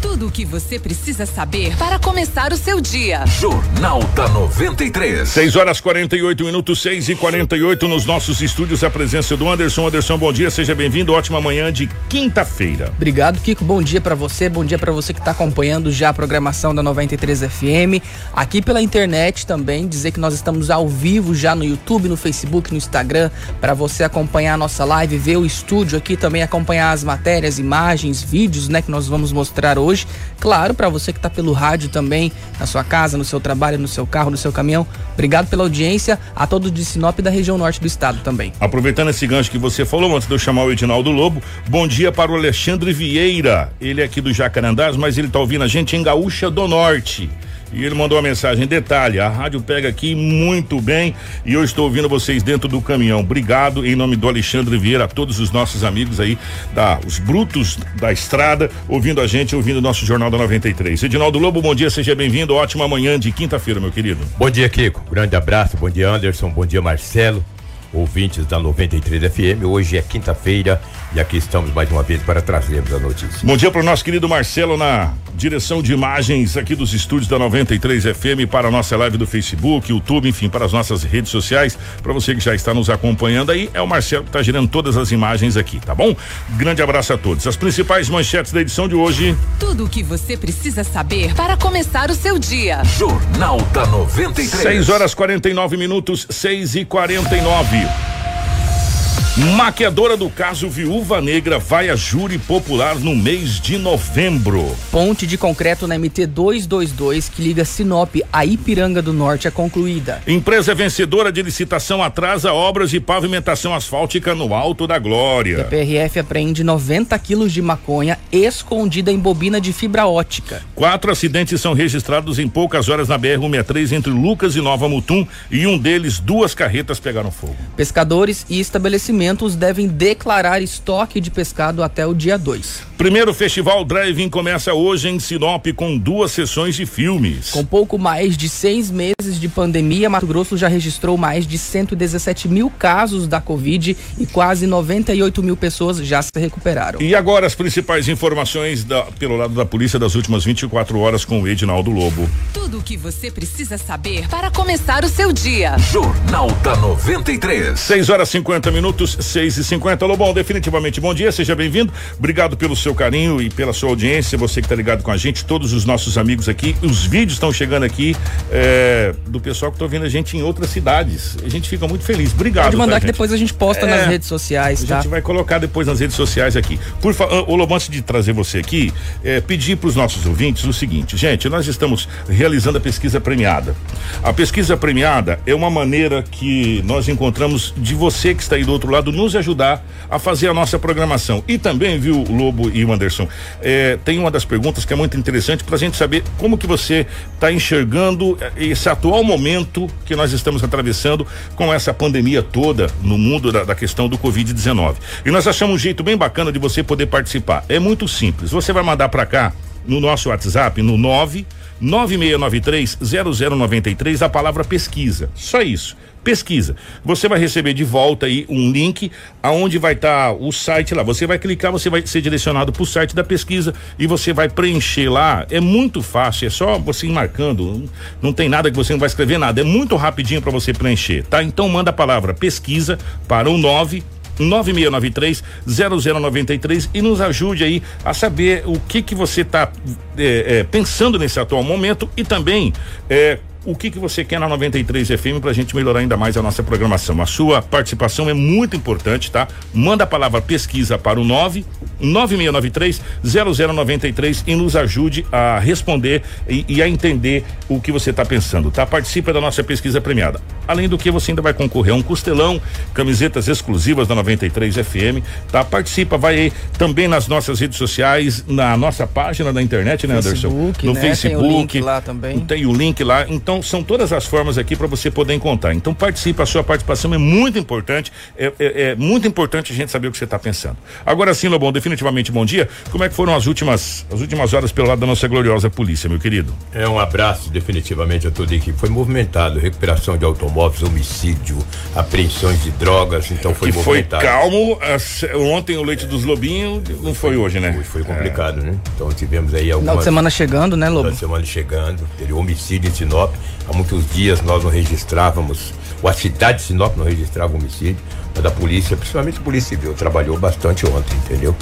Tudo o que você precisa saber para começar o seu dia. Jornal da 93. 6 horas 48 minutos, 6 e 48 nos nossos estúdios. A presença do Anderson. Anderson, bom dia, seja bem-vindo. Ótima manhã de quinta-feira. Obrigado, Kiko. Bom dia para você. Bom dia para você que está acompanhando já a programação da 93 FM. Aqui pela internet também. Dizer que nós estamos ao vivo já no YouTube, no Facebook, no Instagram. Para você acompanhar a nossa live, ver o estúdio aqui também, acompanhar as matérias, imagens, vídeos, né, que nós vamos mostrar hoje hoje. Claro, para você que está pelo rádio também, na sua casa, no seu trabalho, no seu carro, no seu caminhão. Obrigado pela audiência a todos de Sinop e da região norte do estado também. Aproveitando esse gancho que você falou, antes de eu chamar o Edinaldo Lobo, bom dia para o Alexandre Vieira. Ele é aqui do Jacarandás, mas ele está ouvindo a gente em Gaúcha do Norte. E ele mandou uma mensagem, detalhe, a rádio pega aqui muito bem e eu estou ouvindo vocês dentro do caminhão. Obrigado em nome do Alexandre Vieira, a todos os nossos amigos aí, da, os brutos da estrada, ouvindo a gente, ouvindo o nosso Jornal da 93. Edinaldo Lobo, bom dia, seja bem-vindo, ótima manhã de quinta-feira, meu querido. Bom dia, Kiko, grande abraço, bom dia, Anderson, bom dia, Marcelo ouvintes da 93 FM. Hoje é quinta-feira e aqui estamos mais uma vez para trazermos a notícia. Bom dia para o nosso querido Marcelo na direção de imagens aqui dos estúdios da 93 FM para a nossa live do Facebook, YouTube, enfim, para as nossas redes sociais. Para você que já está nos acompanhando aí, é o Marcelo que está gerando todas as imagens aqui, tá bom? Grande abraço a todos. As principais manchetes da edição de hoje. Tudo o que você precisa saber para começar o seu dia. Jornal da 93. 6 horas 49 minutos, 6 e 49 Brasil. Maquiadora do caso Viúva Negra vai a júri popular no mês de novembro. Ponte de concreto na MT 222 que liga Sinop a Ipiranga do Norte é concluída. Empresa vencedora de licitação atrasa obras de pavimentação asfáltica no Alto da Glória. A PRF apreende 90 quilos de maconha escondida em bobina de fibra ótica. Quatro acidentes são registrados em poucas horas na BR-163 entre Lucas e Nova Mutum e um deles, duas carretas pegaram fogo. Pescadores e estabelecimentos devem declarar estoque de pescado até o dia 2. Primeiro Festival Drive-In começa hoje em Sinop com duas sessões de filmes. Com pouco mais de seis meses de pandemia, Mato Grosso já registrou mais de 117 mil casos da Covid e quase 98 mil pessoas já se recuperaram. E agora as principais informações da, pelo lado da polícia das últimas 24 horas com o Edinaldo Lobo. Tudo o que você precisa saber para começar o seu dia. Jornal da 93. 6 horas 50 minutos, 6 e 50 Lobão, definitivamente bom dia, seja bem-vindo. Obrigado pelo seu carinho e pela sua audiência, você que está ligado com a gente, todos os nossos amigos aqui. Os vídeos estão chegando aqui é, do pessoal que está ouvindo a gente em outras cidades. A gente fica muito feliz. Obrigado. Pode mandar tá, que gente? depois a gente posta é, nas redes sociais, tá? A gente vai colocar depois nas redes sociais aqui. Por favor, o Lobão, antes de trazer você aqui, é, pedir para os nossos ouvintes o seguinte, gente, nós estamos realizando a pesquisa premiada. A pesquisa premiada é uma maneira que nós encontramos de você que está aí do outro lado nos ajudar a fazer a nossa programação. E também, viu, Lobo e o Anderson, é, tem uma das perguntas que é muito interessante para a gente saber como que você está enxergando esse atual momento que nós estamos atravessando com essa pandemia toda no mundo da, da questão do Covid-19. E nós achamos um jeito bem bacana de você poder participar. É muito simples. Você vai mandar para cá no nosso WhatsApp no 9 9693 0093 a palavra pesquisa. Só isso pesquisa. Você vai receber de volta aí um link aonde vai estar tá o site lá. Você vai clicar, você vai ser direcionado para o site da pesquisa e você vai preencher lá. É muito fácil, é só você ir marcando. Não tem nada que você não vai escrever nada. É muito rapidinho para você preencher, tá? Então manda a palavra pesquisa para o 9 9693 0093 e nos ajude aí a saber o que que você está é, é, pensando nesse atual momento e também é, o que que você quer na 93 FM para a gente melhorar ainda mais a nossa programação. A sua participação é muito importante, tá? Manda a palavra pesquisa para o 9 9693 0093 e nos ajude a responder e, e a entender o que você está pensando, tá? Participa da nossa pesquisa premiada. Além do que você ainda vai concorrer a um costelão, camisetas exclusivas da 93 FM, tá? Participa, vai aí também nas nossas redes sociais, na nossa página da internet, né, Facebook, Anderson? No né? Facebook. Tem o link lá também. Tem o link lá. Então Então, são todas as formas aqui para você poder encontrar. Então, participe, a sua participação é muito importante. É, é, é muito importante a gente saber o que você está pensando. Agora sim, Lobão, definitivamente bom dia. Como é que foram as últimas, as últimas horas pelo lado da nossa gloriosa polícia, meu querido? É um abraço definitivamente a toda a equipe. Foi movimentado, recuperação de automóveis, homicídio, apreensões de drogas, então foi que movimentado. foi calmo. as- ontem o leite dos lobinhos não foi hoje, né? Foi, foi complicado, né? Então tivemos aí Final algumas de semana chegando, né, Lobo? Final de semana chegando, teve homicídio em Sinop. Há muitos dias nós não registrávamos, ou a cidade de Sinop não registrava homicídio, mas a polícia, principalmente a Polícia Civil, trabalhou bastante ontem, entendeu?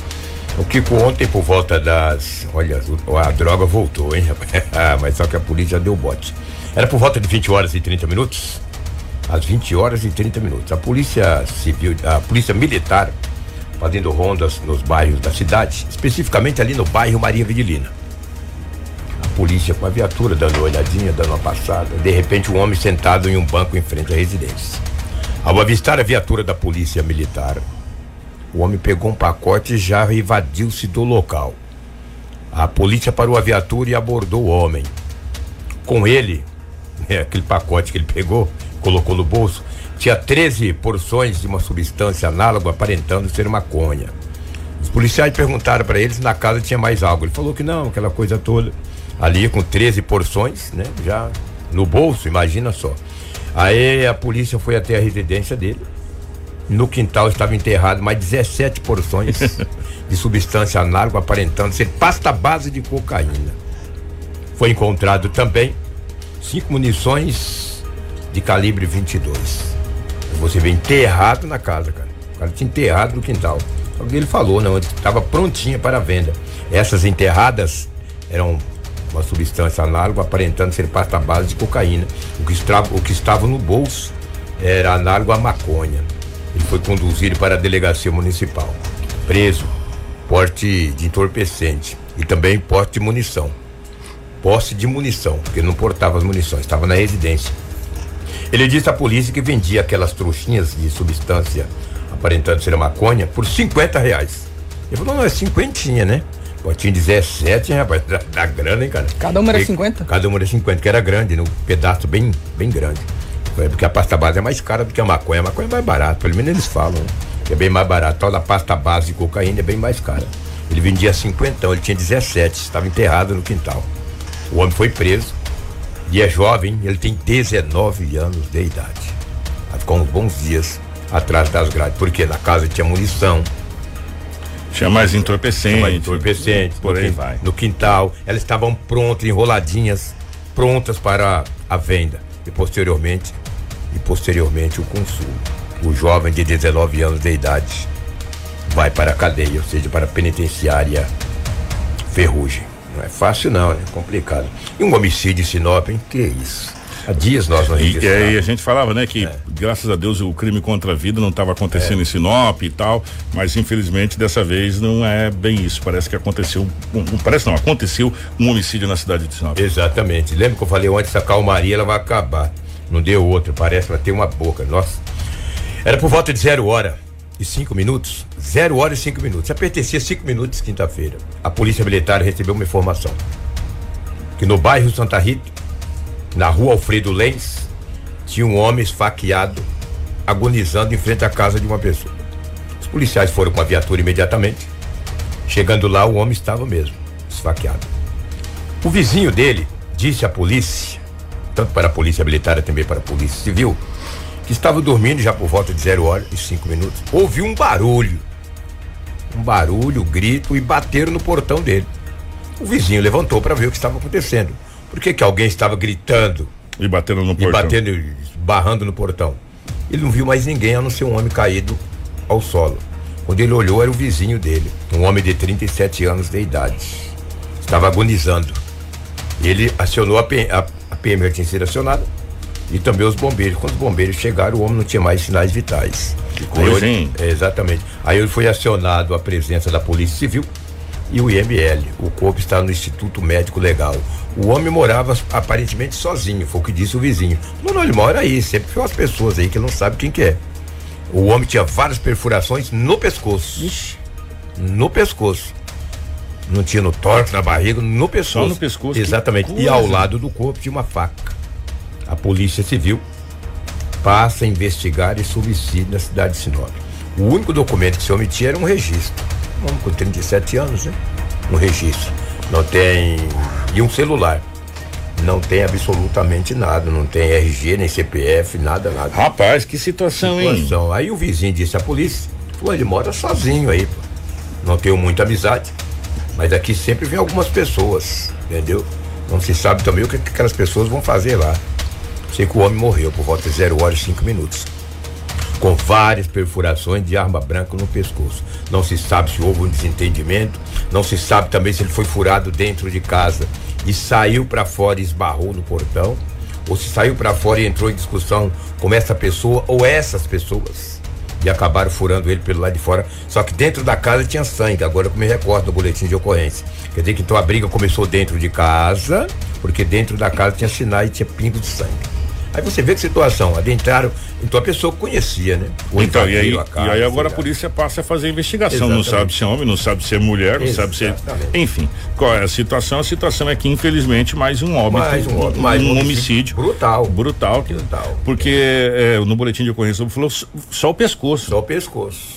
O Kiko ontem por volta das. Olha, a droga voltou, hein, rapaz? Ah, mas só que a polícia deu bote. Era por volta de 20 horas e 30 minutos. Às 20 horas e 30 minutos. A polícia civil, a polícia militar, fazendo rondas nos bairros da cidade, especificamente ali no bairro Maria Vidilina polícia com a viatura dando uma olhadinha, dando uma passada. De repente, um homem sentado em um banco em frente à residência. Ao avistar a viatura da polícia militar, o homem pegou um pacote e já evadiu-se do local. A polícia parou a viatura e abordou o homem. Com ele, né, aquele pacote que ele pegou, colocou no bolso, tinha 13 porções de uma substância análoga aparentando ser maconha. Os policiais perguntaram para ele se na casa tinha mais algo. Ele falou que não, aquela coisa toda. Ali com 13 porções, né? Já no bolso, imagina só. Aí a polícia foi até a residência dele. No quintal estava enterrado mais 17 porções de substância análoga aparentando ser pasta base de cocaína. Foi encontrado também cinco munições de calibre 22. Você vê enterrado na casa, cara. O cara tinha enterrado no quintal. Ele falou, não, estava prontinha para venda. Essas enterradas eram uma substância análoga aparentando ser pasta base de cocaína. O que, estava, o que estava no bolso era análogo à maconha. Ele foi conduzido para a delegacia municipal. Preso, porte de entorpecente e também porte de munição. Posse de munição, porque não portava as munições, estava na residência. Ele disse à polícia que vendia aquelas trouxinhas de substância aparentando ser maconha por 50 reais. Ele falou, não, é cinquentinha, né? Pô, tinha 17, hein, rapaz, da, da grana, hein, cara? Cada uma era E- 50? Cada uma era 50, que era grande, no pedaço bem, bem grande. Porque a pasta base é mais cara do que a maconha. A maconha é mais barata, pelo menos eles falam, né? É bem mais barato. Toda a pasta base de cocaína é bem mais cara. Ele vendia 50, ele tinha 17, estava enterrado no quintal. O homem foi preso e é jovem, ele tem 19 anos de idade. Ficou uns bons dias atrás das grades, porque na casa tinha munição, Tinha mais entorpecente. mais entorpecente, Por no aí quin- vai. No quintal, elas estavam prontas, enroladinhas, prontas para a venda e posteriormente e posteriormente o consumo. O jovem de 19 anos de idade vai para a cadeia, ou seja, para a penitenciária Ferrugem. Não é fácil não, é complicado. E um homicídio em Sinop, hein? Que isso? Há dias nós não E, e aí registramos. a gente falava, né, que graças a Deus o crime contra a vida não estava acontecendo em Sinop e tal, mas infelizmente dessa vez não é bem isso. Parece que aconteceu, um, um- parece não, aconteceu um homicídio na cidade de Sinop. Exatamente. Lembra que eu falei ontem, essa calmaria ela vai acabar. Não deu outra, parece que ela tem uma boca. Nossa. Era por volta de zero hora e cinco minutos. Zero hora e cinco minutos. Já pertencia cinco minutos quinta-feira. A polícia militar recebeu uma informação. Que no bairro Santa Rita, na rua Alfredo Lenz, tinha um homem esfaqueado, agonizando em frente à casa de uma pessoa. Os policiais foram com a viatura imediatamente. Chegando lá, o homem estava mesmo, esfaqueado. O vizinho dele disse à polícia, tanto para a polícia militar também para a polícia civil, que estava dormindo já por volta de zero hora e cinco minutos. Ouviu um barulho. Um barulho, grito e bateram no portão dele. O vizinho levantou para ver o que estava acontecendo. Por que, que alguém estava gritando E batendo no e portão. batendo, barrando no portão? Ele não viu mais ninguém a não ser um homem caído ao solo. Quando ele olhou, era o vizinho dele, um homem de 37 anos de idade. Estava agonizando. Ele acionou a, P- a, a PM já tinha sido acionada e também os bombeiros. Quando os bombeiros chegaram, o homem não tinha mais sinais vitais. Que coisa, hein? Exatamente. Aí ele foi acionado a presença da Polícia Civil e o IML. O corpo está no Instituto Médico Legal. O homem morava aparentemente sozinho, foi o que disse o vizinho. Não, não, ele mora aí, sempre foi umas pessoas aí que não sabem quem que é. O homem tinha várias perfurações no pescoço. Ixi. No pescoço. Não tinha no tórax, na barriga, no pescoço. no pescoço, Exatamente. E ao lado do corpo tinha uma faca. a Polícia Civil passa a investigar esse homicídio na cidade de Sinop. O único documento que se omitia era um registro. Um homem com 37 anos, né? Um registro. Não tem. E um celular. Não tem absolutamente nada, não tem RG, nem CPF, nada, nada. Rapaz, que situação, hein? Situação. Aí o vizinho disse à polícia, pô, ele mora sozinho aí, pô. Não tenho muita amizade, mas aqui sempre vem algumas pessoas, entendeu? Não se sabe também o que que aquelas pessoas vão fazer lá. Sei que o homem morreu por volta de 0 horas e 5 minutos. Com várias perfurações de arma branca no pescoço. Não se sabe se houve um desentendimento, não se sabe também se ele foi furado dentro de casa e saiu para fora e esbarrou no portão, ou se saiu para fora e entrou em discussão com essa pessoa ou essas pessoas e acabaram furando ele pelo lado de fora. Só que dentro da casa tinha sangue, agora que me recordo no boletim de ocorrência. Quer dizer que então a briga começou dentro de casa, porque dentro da casa tinha sinais e tinha pingo de sangue. Aí você vê que situação, adentraram, então a pessoa conhecia, né? O Então, e aí, casa, e aí agora a polícia passa a fazer a investigação. Não Exatamente. sabe se é homem, não sabe se é mulher, não sabe se é. Exatamente. Enfim, qual é a situação? A situação é que, infelizmente, mais um óbito, Mais um óbito, mais um um homicídio. brutal. Brutal. que- Brutal. Porque é, no boletim de ocorrência falou só- só o pescoço. Só o pescoço.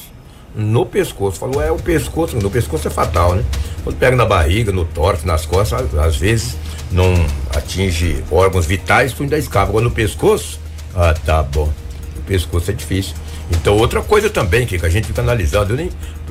No pescoço. Falou, é o pescoço. No pescoço é fatal, né? Quando pega na barriga, no tórax, nas costas, às, às vezes não atinge órgãos vitais, tu ainda escapa. Agora no pescoço, ah, tá bom. No pescoço é difícil. Então, outra coisa também que, que a gente fica analisando, nem,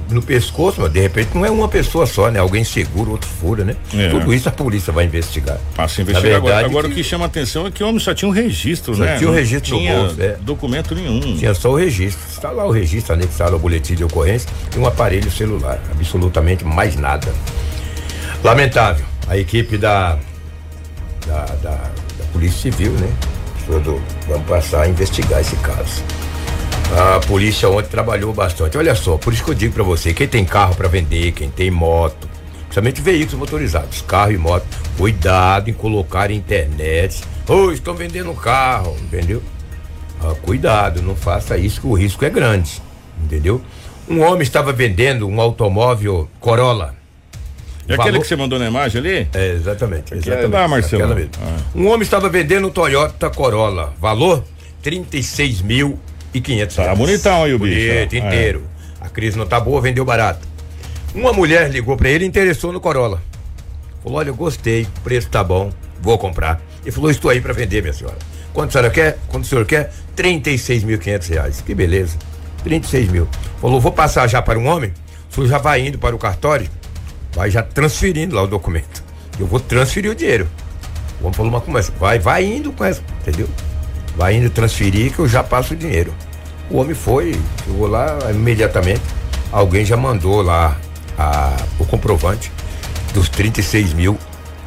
no pescoço, mas de repente não é uma pessoa só, né? Alguém segura, outro fura, né? É. Tudo isso a polícia vai investigar. Passa a investigar agora. Agora o que- que chama atenção é que o homem só tinha um registro, Só né? tinha um Não registro no tinha bolso, é. documento nenhum. Tinha só o registro. Está lá o registro anexado ao boletim de ocorrência e um aparelho celular. Absolutamente mais nada. Lamentável. A equipe da, da, da, da Polícia Civil, né? Vamos passar a investigar esse caso. A polícia ontem trabalhou bastante. Olha só, por isso que eu digo pra você, quem tem carro pra vender, quem tem moto, principalmente veículos motorizados, carro e moto, cuidado em colocar internet. Ô, estão vendendo um carro, entendeu? Ah, cuidado, não faça isso que o risco é grande, entendeu? Um homem estava vendendo um automóvel Corolla. E aquele Valor- que você mandou na imagem ali? É, exatamente. Exatamente lá, Marcelo. Ah. Um homem estava vendendo um Toyota Corolla. Valor? 36 mil e 500 Tá bonitão aí o bicho, Bonito, ó. É. inteiro. A crise não tá boa, vendeu barato. Uma mulher ligou pra ele e interessou no Corolla. Falou, olha, eu gostei, o preço tá bom, vou comprar. Ele falou, estou aí pra vender, minha senhora. Quanto a senhora quer? Quanto o senhor quer? 36.500 reais. Que beleza. 36 mil. Falou, vou passar já para um homem. O senhor já vai indo para o cartório, vai já transferindo lá o documento. Eu vou transferir o dinheiro. O falou, mas como é? Vai, vai indo com essa, entendeu? Vai indo transferir que eu já passo o dinheiro. O homem foi, chegou lá imediatamente. Alguém já mandou lá a- o comprovante dos 36 mil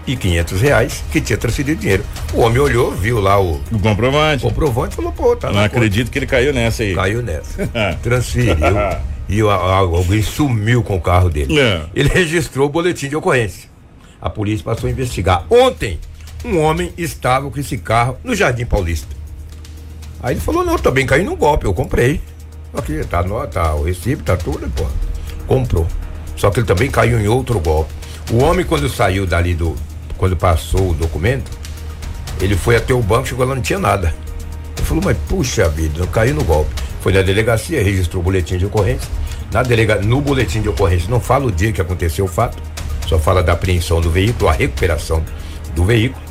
e 500 reais que tinha transferido o dinheiro. O homem olhou, viu lá o O comprovante. comprovante e falou, pô, tá Não na conta. acredito que ele caiu nessa aí. Caiu nessa. Transferiu. e alguém sumiu com o carro dele. É. Ele registrou o boletim de ocorrência. A polícia passou a investigar. Ontem, um homem estava com esse carro no Jardim Paulista. Aí ele falou, não, também caí num golpe, eu comprei. Aqui, tá, no, tá o recibo, tá tudo, pô. Comprou. Só que ele também caiu em outro golpe. O homem, quando saiu dali do. Quando passou o documento, ele foi até o banco, chegou lá, não tinha nada. Ele falou, mas puxa vida, eu caí no golpe. Foi na delegacia, registrou o boletim de ocorrência. Na delega, no boletim de ocorrência não fala o dia que aconteceu o fato, só fala da apreensão do veículo, a recuperação do veículo.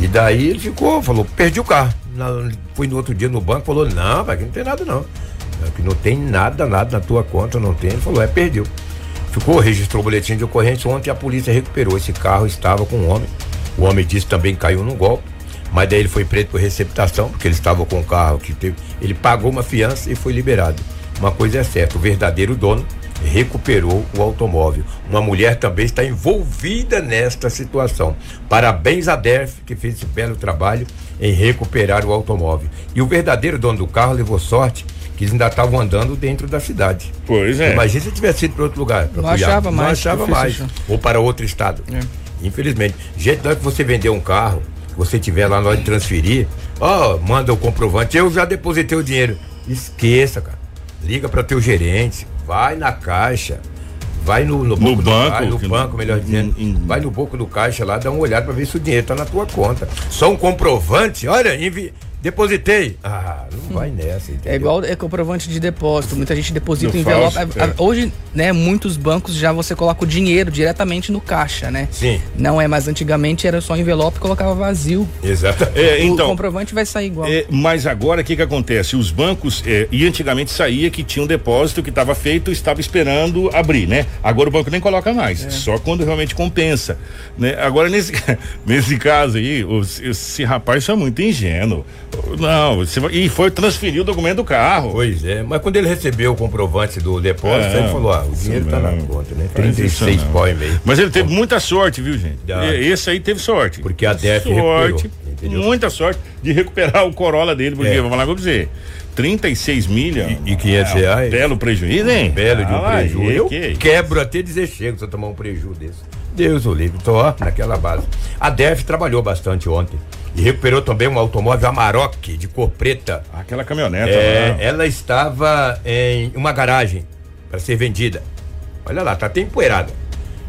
E daí ele ficou, falou, perdi o carro. Na, fui no outro dia no banco, falou, não, mas aqui não tem nada não. Aqui não tem nada, nada na tua conta, não tem. Ele falou, é, perdeu. Ficou, registrou o boletim de ocorrência. Ontem a polícia recuperou. Esse carro estava com um homem. O homem disse que também caiu no golpe. Mas daí ele foi preso por receptação, porque ele estava com o carro que teve. Ele pagou uma fiança e foi liberado. Uma coisa é certa, o verdadeiro dono recuperou o automóvel. Uma mulher também está envolvida nesta situação. Parabéns a DERF, que fez esse belo trabalho em recuperar o automóvel. E o verdadeiro dono do carro levou sorte que eles ainda estavam andando dentro da cidade. Pois é. Imagina se tivesse ido para outro lugar. pra Não Cuiabá. achava Não mais, achava difícil mais. Ou para outro estado. Infelizmente. Gente, na hora que você vender um carro, você tiver lá na hora de transferir, ó, manda o comprovante. Eu já depositei o dinheiro. Esqueça, cara. Liga para teu gerente, vai na caixa, vai no, no, No banco, caixa, no banco, melhor dizendo, em- em- vai no banco do caixa lá, dá uma olhada pra ver se o dinheiro tá na tua conta. Só um comprovante, olha, envi... depositei. Ah, não vai nessa, entendeu? É igual é comprovante de depósito. Muita gente deposita Do o envelope. falso, é. Hoje, né, muitos bancos já você coloca o dinheiro diretamente no caixa, né? Sim. Não é, mas antigamente era só envelope e colocava vazio. Exatamente. É, o então, comprovante vai sair igual. É, mas agora o que que acontece? Os bancos, é, e antigamente saía que tinha um depósito que estava feito e estava esperando abrir, né? Agora o banco nem coloca mais, só quando realmente compensa, né? Agora nesse, nesse caso aí, os- esse rapaz isso é muito ingênuo. Não, você e foi transferir o documento do carro. Pois é, mas quando ele recebeu o comprovante do depósito, É, ele falou: ah, o dinheiro tá na conta, né? Faz isso 36 não. pau e meio. Mas ele teve muita sorte, viu, gente? E- Esse aí teve sorte. Porque a DF sorte, recuperou, muita sorte de recuperar o Corolla dele, porque É. vamos lá pra você. 36 milhas. E- e 500 reais? Belo prejuízo, hein? Belo de um Ah, prejuízo. Eu que quebro até dizer chego se eu tomar um prejuízo desse. Deus o livre, tô ó, naquela base. A DEF trabalhou bastante ontem e recuperou também um automóvel Amarok de cor preta. Aquela caminhoneta. É, lá. ela estava em uma garagem para ser vendida. Olha lá, tá até empoeirada.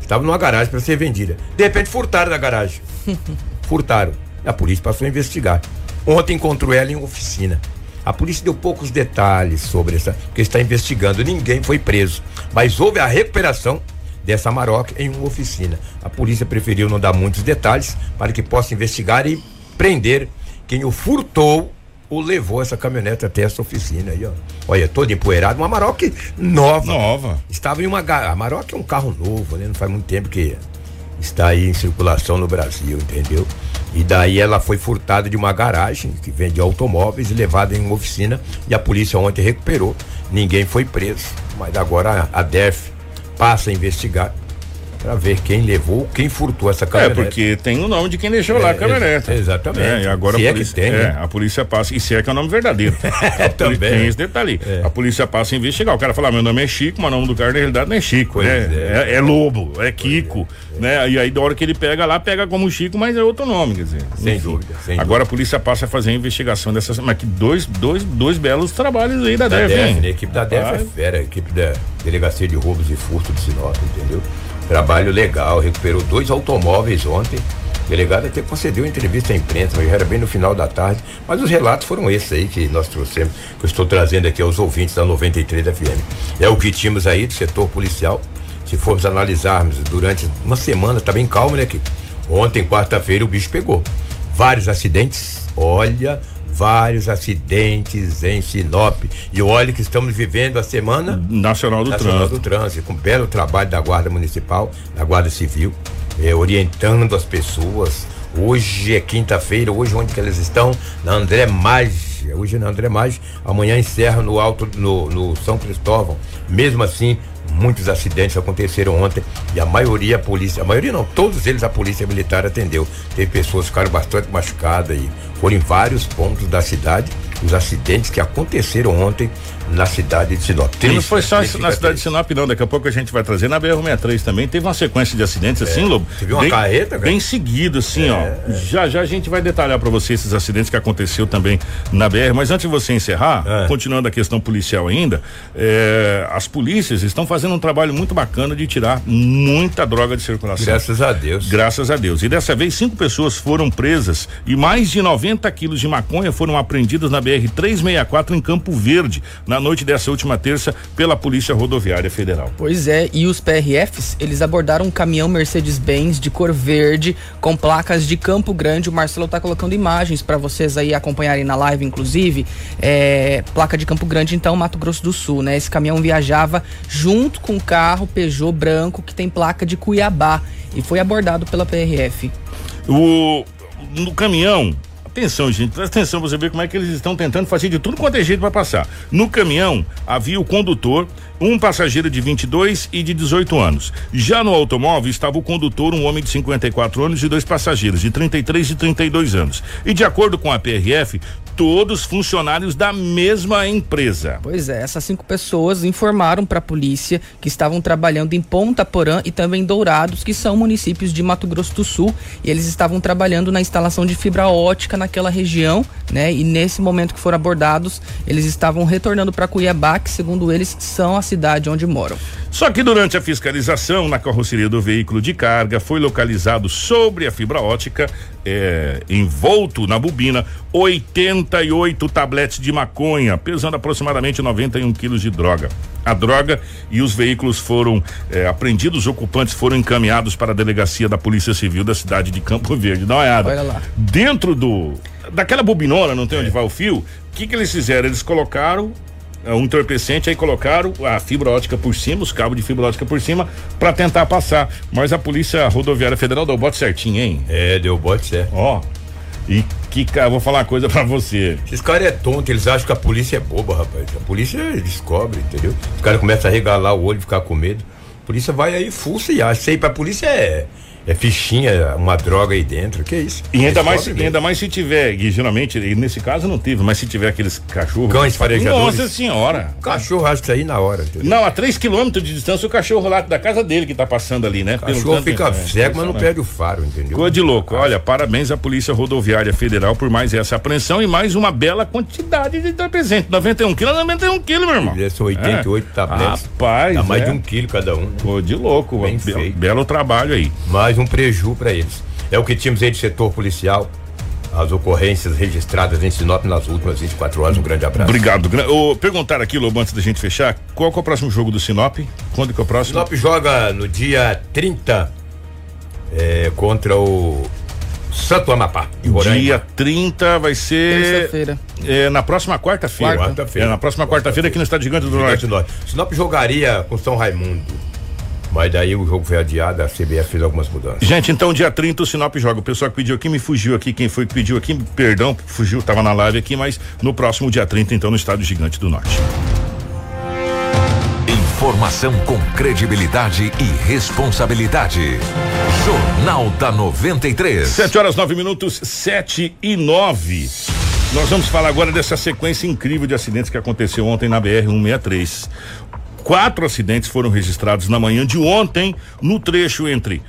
Estava numa garagem para ser vendida. De repente furtaram da garagem. furtaram. A polícia passou a investigar. Ontem encontrou ela em oficina. A polícia deu poucos detalhes sobre essa, porque está investigando. Ninguém foi preso, mas houve a recuperação dessa Maroc em uma oficina. A polícia preferiu não dar muitos detalhes para que possa investigar e prender quem o furtou ou levou essa caminhonete até essa oficina aí, ó. Olha, toda empoeirada, uma Maroc nova. Nova. Estava em uma. A Maroc é um carro novo, né? Não faz muito tempo que está aí em circulação no Brasil, entendeu? E daí ela foi furtada de uma garagem que vende automóveis e levada em uma oficina e a polícia ontem recuperou. Ninguém foi preso, mas agora a DEF passa a investigar para ver quem levou, quem furtou essa É, caminhonete. porque tem o nome de quem deixou lá É, a caminhoneta. ex- exatamente. É, e agora Se a é que polícia, tem, é, né? a polícia passa, e se é que é o nome verdadeiro. Também. Tem esse detalhe. É. A polícia passa a investigar. O cara fala, "Ah, meu nome é Chico, mas o nome do cara na realidade não é Chico, né? é. É, é Lobo, é Kiko, né? E aí da hora que ele pega lá, pega como Chico, mas é outro nome, quer dizer. Sem dúvida, sem Agora a polícia passa a fazer a investigação dessas, mas que dois, dois, dois belos trabalhos aí da, da DEF, né? A equipe da DEF é fera, a equipe da Delegacia de Roubos e Furto de Sinop, entendeu? Trabalho legal, recuperou dois automóveis ontem. O delegado até concedeu entrevista à imprensa, mas já era bem no final da tarde. Mas os relatos foram esses aí que nós trouxemos, que eu estou trazendo aqui aos ouvintes da 93 FM. É o que tínhamos aí do setor policial. Se formos analisarmos durante uma semana, tá bem calmo, né, Ontem, quarta-feira, o bicho pegou. Vários acidentes. Olha, vários acidentes em Sinop. E olha que estamos vivendo a semana Nacional do Nacional Trânsito. do Trânsito, com belo trabalho da Guarda Municipal, da Guarda Civil, eh, orientando as pessoas. Hoje é quinta-feira, hoje onde que eles estão? Na André Maggi. Hoje na André Maggi, amanhã encerra no Alto, no, no São Cristóvão. Mesmo assim, muitos acidentes aconteceram ontem e a maioria a polícia, a maioria não, todos eles a polícia militar atendeu. Teve pessoas que ficaram bastante machucadas e foram em vários pontos da cidade os acidentes que aconteceram ontem na cidade de Sinop. E não Triste, foi só triste, na cidade de triste. Sinop, não. Daqui a pouco a gente vai trazer na BR-63 também. Teve uma sequência de acidentes assim, Lobo. Você viu uma bem, carreta? Bem seguido, assim, ó. Já já a gente vai detalhar pra você esses acidentes que aconteceu também na BR. Mas antes de você encerrar, É. continuando a questão policial ainda, é, as polícias estão fazendo um trabalho muito bacana de tirar muita droga de circulação. Graças a Deus. Graças a Deus. E dessa vez, cinco pessoas foram presas e mais de 90 quilos de maconha foram apreendidos na BR-364 em Campo Verde, na noite dessa última terça, pela Polícia Rodoviária Federal. Pois é, e os PRFs, eles abordaram um caminhão Mercedes-Benz de cor verde com placas de Campo Grande. O Marcelo tá colocando imagens para vocês aí acompanharem na live, inclusive. É, placa de Campo Grande, então, Mato Grosso do Sul, né? Esse caminhão viajava junto com um carro Peugeot branco que tem placa de Cuiabá e foi abordado pela PRF. O, no caminhão, atenção, gente, presta atenção você ver como é que eles estão tentando fazer de tudo quanto é jeito para passar. No caminhão havia o condutor, um passageiro de 22 e de 18 anos. Já no automóvel estava o condutor, um homem de 54 anos e dois passageiros de 33 e 32 anos. E de acordo com a PRF, todos funcionários da mesma empresa. Pois é, essas cinco pessoas informaram para a polícia que estavam trabalhando em Ponta Porã e também Dourados, que são municípios de Mato Grosso do Sul, e eles estavam trabalhando na instalação de fibra ótica naquela região, né? E nesse momento que foram abordados, eles estavam retornando para Cuiabá, que segundo eles são a cidade onde moram. Só que durante a fiscalização na carroceria do veículo de carga foi localizado sobre a fibra ótica, é, envolto na bobina, 88 tabletes de maconha, pesando aproximadamente 91 quilos de droga. A droga e os veículos foram é, apreendidos, os ocupantes foram encaminhados para a delegacia da Polícia Civil da cidade de Campo Verde. Dá uma olhada. Olha lá. Dentro do. Daquela bobinona, não tem onde vai o fio? O que, que eles fizeram? Eles colocaram é, um entorpecente, aí colocaram a fibra ótica por cima, os cabos de fibra ótica por cima, para tentar passar. Mas a Polícia Rodoviária Federal deu o bote certinho, hein? É, deu bote certo. Ó. E que cara, vou falar uma coisa pra você. Esses caras é tonto, eles acham que a polícia é boba, rapaz. A polícia descobre, entendeu? Os caras começam a regalar o olho ficar com medo. A polícia vai aí, fuça e acha. Isso aí pra polícia é é fichinha, uma droga aí dentro, que é isso? E ainda Eles mais, ainda mais se tiver, e geralmente, e nesse caso não teve, mas se tiver aqueles cachorros. Cães farejadores. Nossa senhora. O cachorro acha aí na hora, entendeu? Não, a 3 quilômetros de distância o cachorro lá da casa dele que tá passando ali, né? O cachorro fica é, cego, mas não perde o faro, entendeu? Coisa de louco. Olha, parabéns à Polícia Rodoviária Federal por mais essa apreensão e mais uma bela quantidade de presente. 91 quilos, 91 quilos, meu irmão. São 88 tabletes. Rapaz, Dá mais é. de um quilo cada um. né? Pô, de louco. Bem Be- feito. Belo trabalho aí. Mais um preju para eles. É o que tínhamos aí de setor policial. As ocorrências registradas em Sinop nas últimas 24 horas. Um grande abraço. Obrigado. Ô, perguntar aqui, Lobo, antes da gente fechar, qual que é o próximo jogo do Sinop? Quando que é o próximo? Sinop joga no dia 30 é, contra o Santo Amapá. Dia 30 vai ser. Terça-feira. É, na próxima quarta-feira. Quarta-feira. É, na próxima quarta-feira aqui no Estádio Gigante do Norte. Gigante do Norte. Sinop jogaria com São Raimundo. Mas daí o jogo foi adiado, a CBF fez algumas mudanças. Gente, então dia 30 o Sinop joga. O pessoal que pediu aqui me fugiu aqui. Quem foi que pediu aqui, perdão, fugiu, tava na live aqui, mas no próximo dia 30, então, no Estádio Gigante do Norte. Informação com credibilidade e responsabilidade. Jornal da 93. 7 horas 9 minutos, 7 e 9. Nós vamos falar agora dessa sequência incrível de acidentes que aconteceu ontem na BR-163. Quatro acidentes foram registrados na manhã de ontem no trecho entre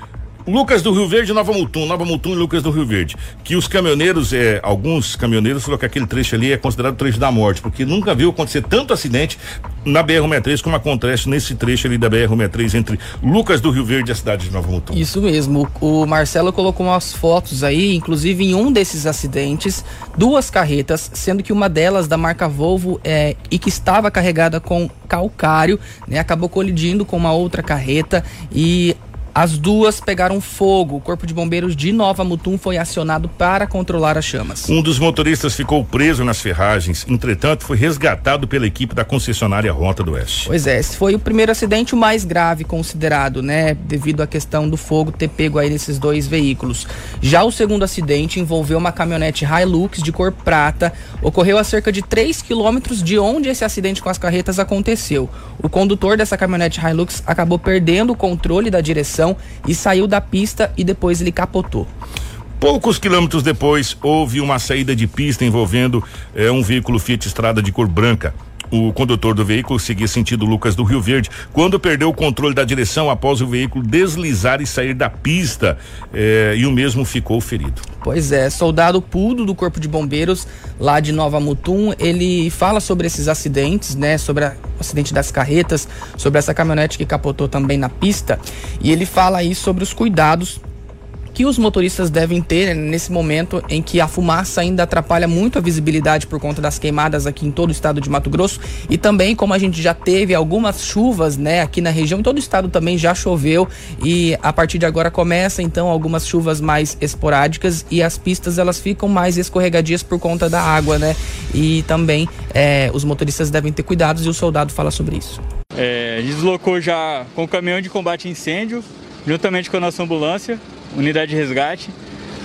Lucas do Rio Verde e Nova Mutum, Nova Mutum e Lucas do Rio Verde. Que os caminhoneiros, é, alguns caminhoneiros falaram que aquele trecho ali é considerado trecho da morte, porque nunca viu acontecer tanto acidente na BR-163 como acontece nesse trecho ali da BR-163 entre Lucas do Rio Verde e a cidade de Nova Mutum. Isso mesmo. O Marcelo colocou umas fotos aí, inclusive em um desses acidentes, duas carretas, sendo que uma delas da marca Volvo é, e que estava carregada com calcário, né, acabou colidindo com uma outra carreta e as duas pegaram fogo. O Corpo de Bombeiros de Nova Mutum foi acionado para controlar as chamas. Um dos motoristas ficou preso nas ferragens, entretanto, foi resgatado pela equipe da concessionária Rota do Oeste. Pois é, esse foi o primeiro acidente o mais grave considerado, né? Devido à questão do fogo ter pego aí nesses dois veículos. Já o segundo acidente envolveu uma caminhonete Hilux de cor prata. Ocorreu a cerca de 3 quilômetros de onde esse acidente com as carretas aconteceu. O condutor dessa caminhonete Hilux acabou perdendo o controle da direção e saiu da pista e depois ele capotou. Poucos quilômetros depois, houve uma saída de pista envolvendo eh, um veículo Fiat Estrada de cor branca. O condutor do veículo seguia sentido Lucas do Rio Verde quando perdeu o controle da direção após o veículo deslizar e sair da pista eh, e o mesmo ficou ferido. Pois é, soldado Pudo do Corpo de Bombeiros lá de Nova Mutum, ele fala sobre esses acidentes, né, sobre a- o acidente das carretas, sobre essa caminhonete que capotou também na pista, e ele fala aí sobre os cuidados que os motoristas devem ter né, nesse momento em que a fumaça ainda atrapalha muito a visibilidade por conta das queimadas aqui em todo o estado de Mato Grosso e também como a gente já teve algumas chuvas, né, aqui na região, em todo o estado também já choveu e a partir de agora começa então algumas chuvas mais esporádicas e as pistas elas ficam mais escorregadias por conta da água, né? E também eh, os motoristas devem ter cuidados e o soldado fala sobre isso. É, deslocou já com o caminhão de combate a incêndio, juntamente com a nossa ambulância, unidade de resgate,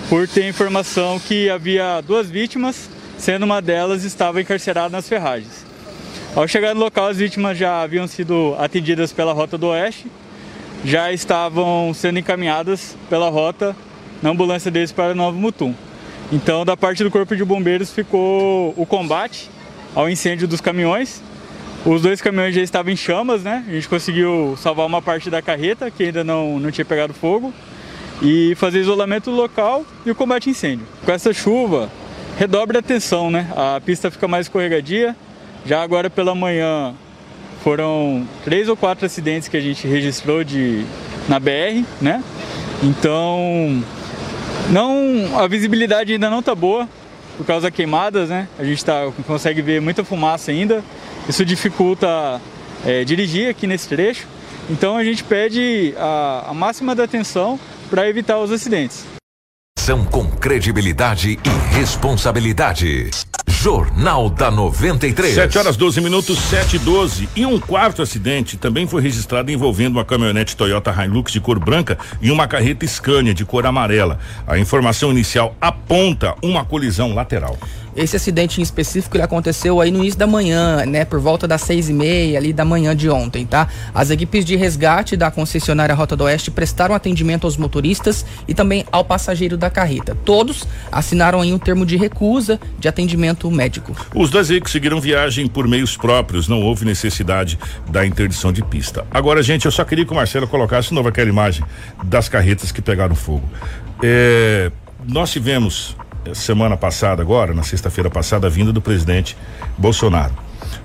por ter informação que havia duas vítimas, sendo uma delas estava encarcerada nas ferragens. Ao chegar no local, as vítimas já haviam sido atendidas pela Rota do Oeste, já estavam sendo encaminhadas pela rota na ambulância deles para Novo Mutum. Então, da parte do Corpo de Bombeiros ficou o combate ao incêndio dos caminhões. Os dois caminhões já estavam em chamas, né? A gente conseguiu salvar uma parte da carreta que ainda não, não tinha pegado fogo e fazer isolamento local e o combate a incêndio. Com essa chuva, redobre a atenção, né? A pista fica mais escorregadia. Já agora pela manhã foram três ou quatro acidentes que a gente registrou de, na BR, né? Então, não, a visibilidade ainda não está boa por causa das queimadas, né? A gente tá, consegue ver muita fumaça ainda. Isso dificulta é, dirigir aqui nesse trecho. Então a gente pede a, a máxima da atenção para evitar os acidentes. São com credibilidade e responsabilidade. Jornal da 93. 7 horas 12 minutos, 7 e 12. E um quarto acidente também foi registrado envolvendo uma caminhonete Toyota Hilux de cor branca e uma carreta Scania de cor amarela. A informação inicial aponta uma colisão lateral. Esse acidente em específico ele aconteceu aí no início da manhã, né? Por volta das seis e meia ali da manhã de ontem, tá? As equipes de resgate da concessionária Rota do Oeste prestaram atendimento aos motoristas e também ao passageiro da carreta. Todos assinaram aí um termo de recusa de atendimento médico. Os dois veículos seguiram viagem por meios próprios, não houve necessidade da interdição de pista. Agora, gente, eu só queria que o Marcelo colocasse de novo aquela imagem das carretas que pegaram fogo. É, nós tivemos semana passada agora, na sexta-feira passada, a vinda do presidente Bolsonaro.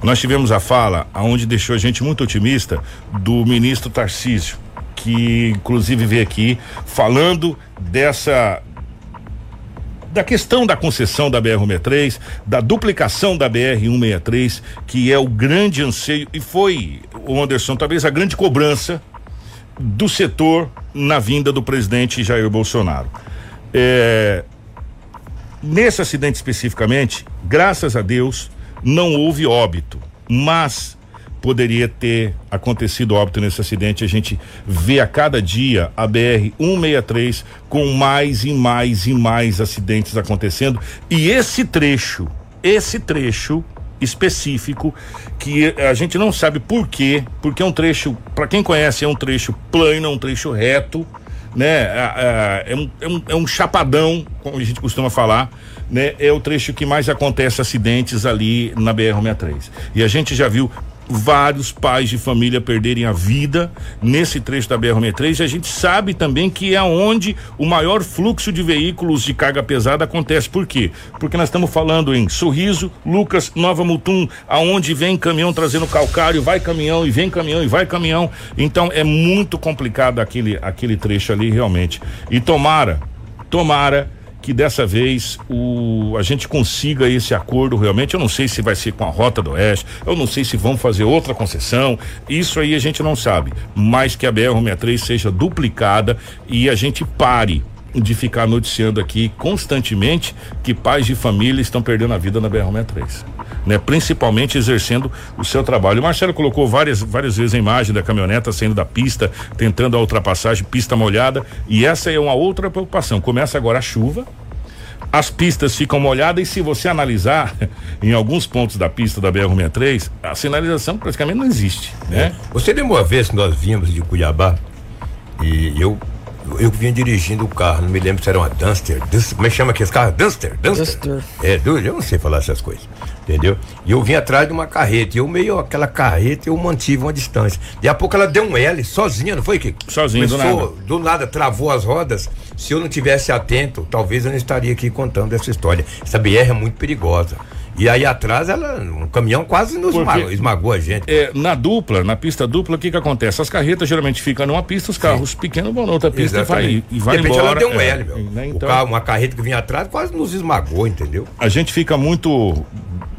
Nós tivemos a fala aonde deixou a gente muito otimista do ministro Tarcísio, que inclusive veio aqui falando dessa da questão da concessão da BR-163, da duplicação da BR-163, que é o grande anseio e foi, o Anderson, talvez a grande cobrança do setor na vinda do presidente Jair Bolsonaro. É, Nesse acidente especificamente, graças a Deus, não houve óbito, mas poderia ter acontecido óbito nesse acidente. A gente vê a cada dia a BR 163 com mais e mais e mais acidentes acontecendo. E esse trecho, esse trecho específico que a gente não sabe por quê, porque é um trecho, para quem conhece, é um trecho plano, é um trecho reto né? É, é, um, é, um, é um chapadão, como a gente costuma falar, né? É o trecho que mais acontece acidentes ali na BR-63. E a gente já viu vários pais de família perderem a vida nesse trecho da BR-63 e a gente sabe também que é onde o maior fluxo de veículos de carga pesada acontece. Por quê? Porque nós estamos falando em Sorriso, Lucas, Nova Mutum, aonde vem caminhão trazendo calcário, vai caminhão e vem caminhão e vai caminhão. Então é muito complicado aquele aquele trecho ali realmente. E tomara, tomara que dessa vez o, a gente consiga esse acordo realmente. Eu não sei se vai ser com a Rota do Oeste, eu não sei se vão fazer outra concessão, isso aí a gente não sabe. Mas que a BR-63 seja duplicada e a gente pare de ficar noticiando aqui constantemente que pais de família estão perdendo a vida na BR-63. Né, principalmente exercendo o seu trabalho. O Marcelo colocou várias, várias vezes a imagem da caminhoneta saindo da pista, tentando a ultrapassagem, pista molhada, e essa é uma outra preocupação. Começa agora a chuva, as pistas ficam molhadas e se você analisar em alguns pontos da pista da BR-63, a sinalização praticamente não existe, né? Você lembra uma vez que nós vimos de Cuiabá e eu eu vinha dirigindo o carro, não me lembro se era uma Duster, Duster como é que chama aquele carro? Duster, Duster. Duster. É, eu não sei falar essas coisas, entendeu? E eu vim atrás de uma carreta, e eu meio aquela carreta, eu mantive uma distância. Daqui a pouco ela deu um L, sozinha, não foi, Kiko? Sozinha, do nada. Do nada, travou as rodas. Se eu não tivesse atento, talvez eu não estaria aqui contando essa história. Essa BR é muito perigosa. E aí atrás ela, um caminhão quase nos esmagou, esmagou, a gente. É, na dupla, na pista dupla, o que que acontece? As carretas geralmente ficam numa pista, os carros Sim. pequenos vão na outra pista Exatamente. e vai, e vai De repente embora. ela deu um é, L, meu. Né? Então, carro, uma carreta que vinha atrás quase nos esmagou, entendeu? A gente fica muito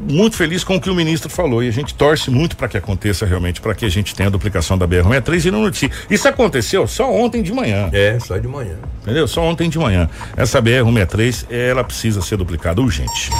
muito feliz com o que o ministro falou e a gente torce muito para que aconteça realmente, para que a gente tenha a duplicação da BR-63 e não noticia. Isso aconteceu só ontem de manhã. É, só de manhã. Entendeu? Só ontem de manhã. Essa BR-163, ela precisa ser duplicada urgente.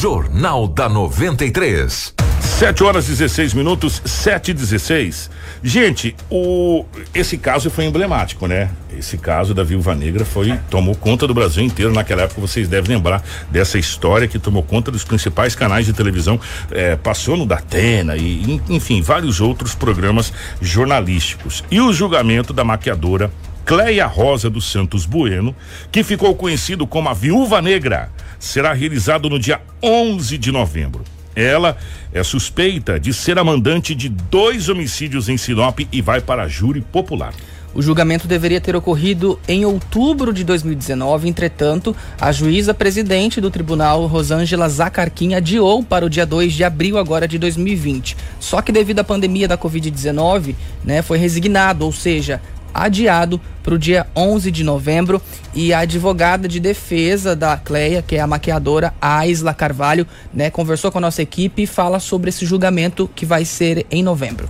Jornal da 93. 7 horas 16 minutos, 7 e 16. Gente, o esse caso foi emblemático, né? Esse caso da Viúva Negra foi tomou conta do Brasil inteiro naquela época. Vocês devem lembrar dessa história que tomou conta dos principais canais de televisão, eh, passou no Datena e enfim vários outros programas jornalísticos. E o julgamento da maquiadora Cleia Rosa dos Santos Bueno, que ficou conhecido como a Viúva Negra, será realizado no dia 11 de novembro. Ela é suspeita de ser a mandante de dois homicídios em Sinop e vai para a júri popular. O julgamento deveria ter ocorrido em outubro de 2019, entretanto, a juíza presidente do tribunal, Rosângela Zacarquim, adiou para o dia 2 de abril agora de 2020. Só que devido à pandemia da Covid-19, né, foi resignado, ou seja, adiado para o dia 11 de novembro e a advogada de defesa da Cleia, que é a maquiadora Aisla Carvalho, né, conversou com a nossa equipe e fala sobre esse julgamento que vai ser em novembro.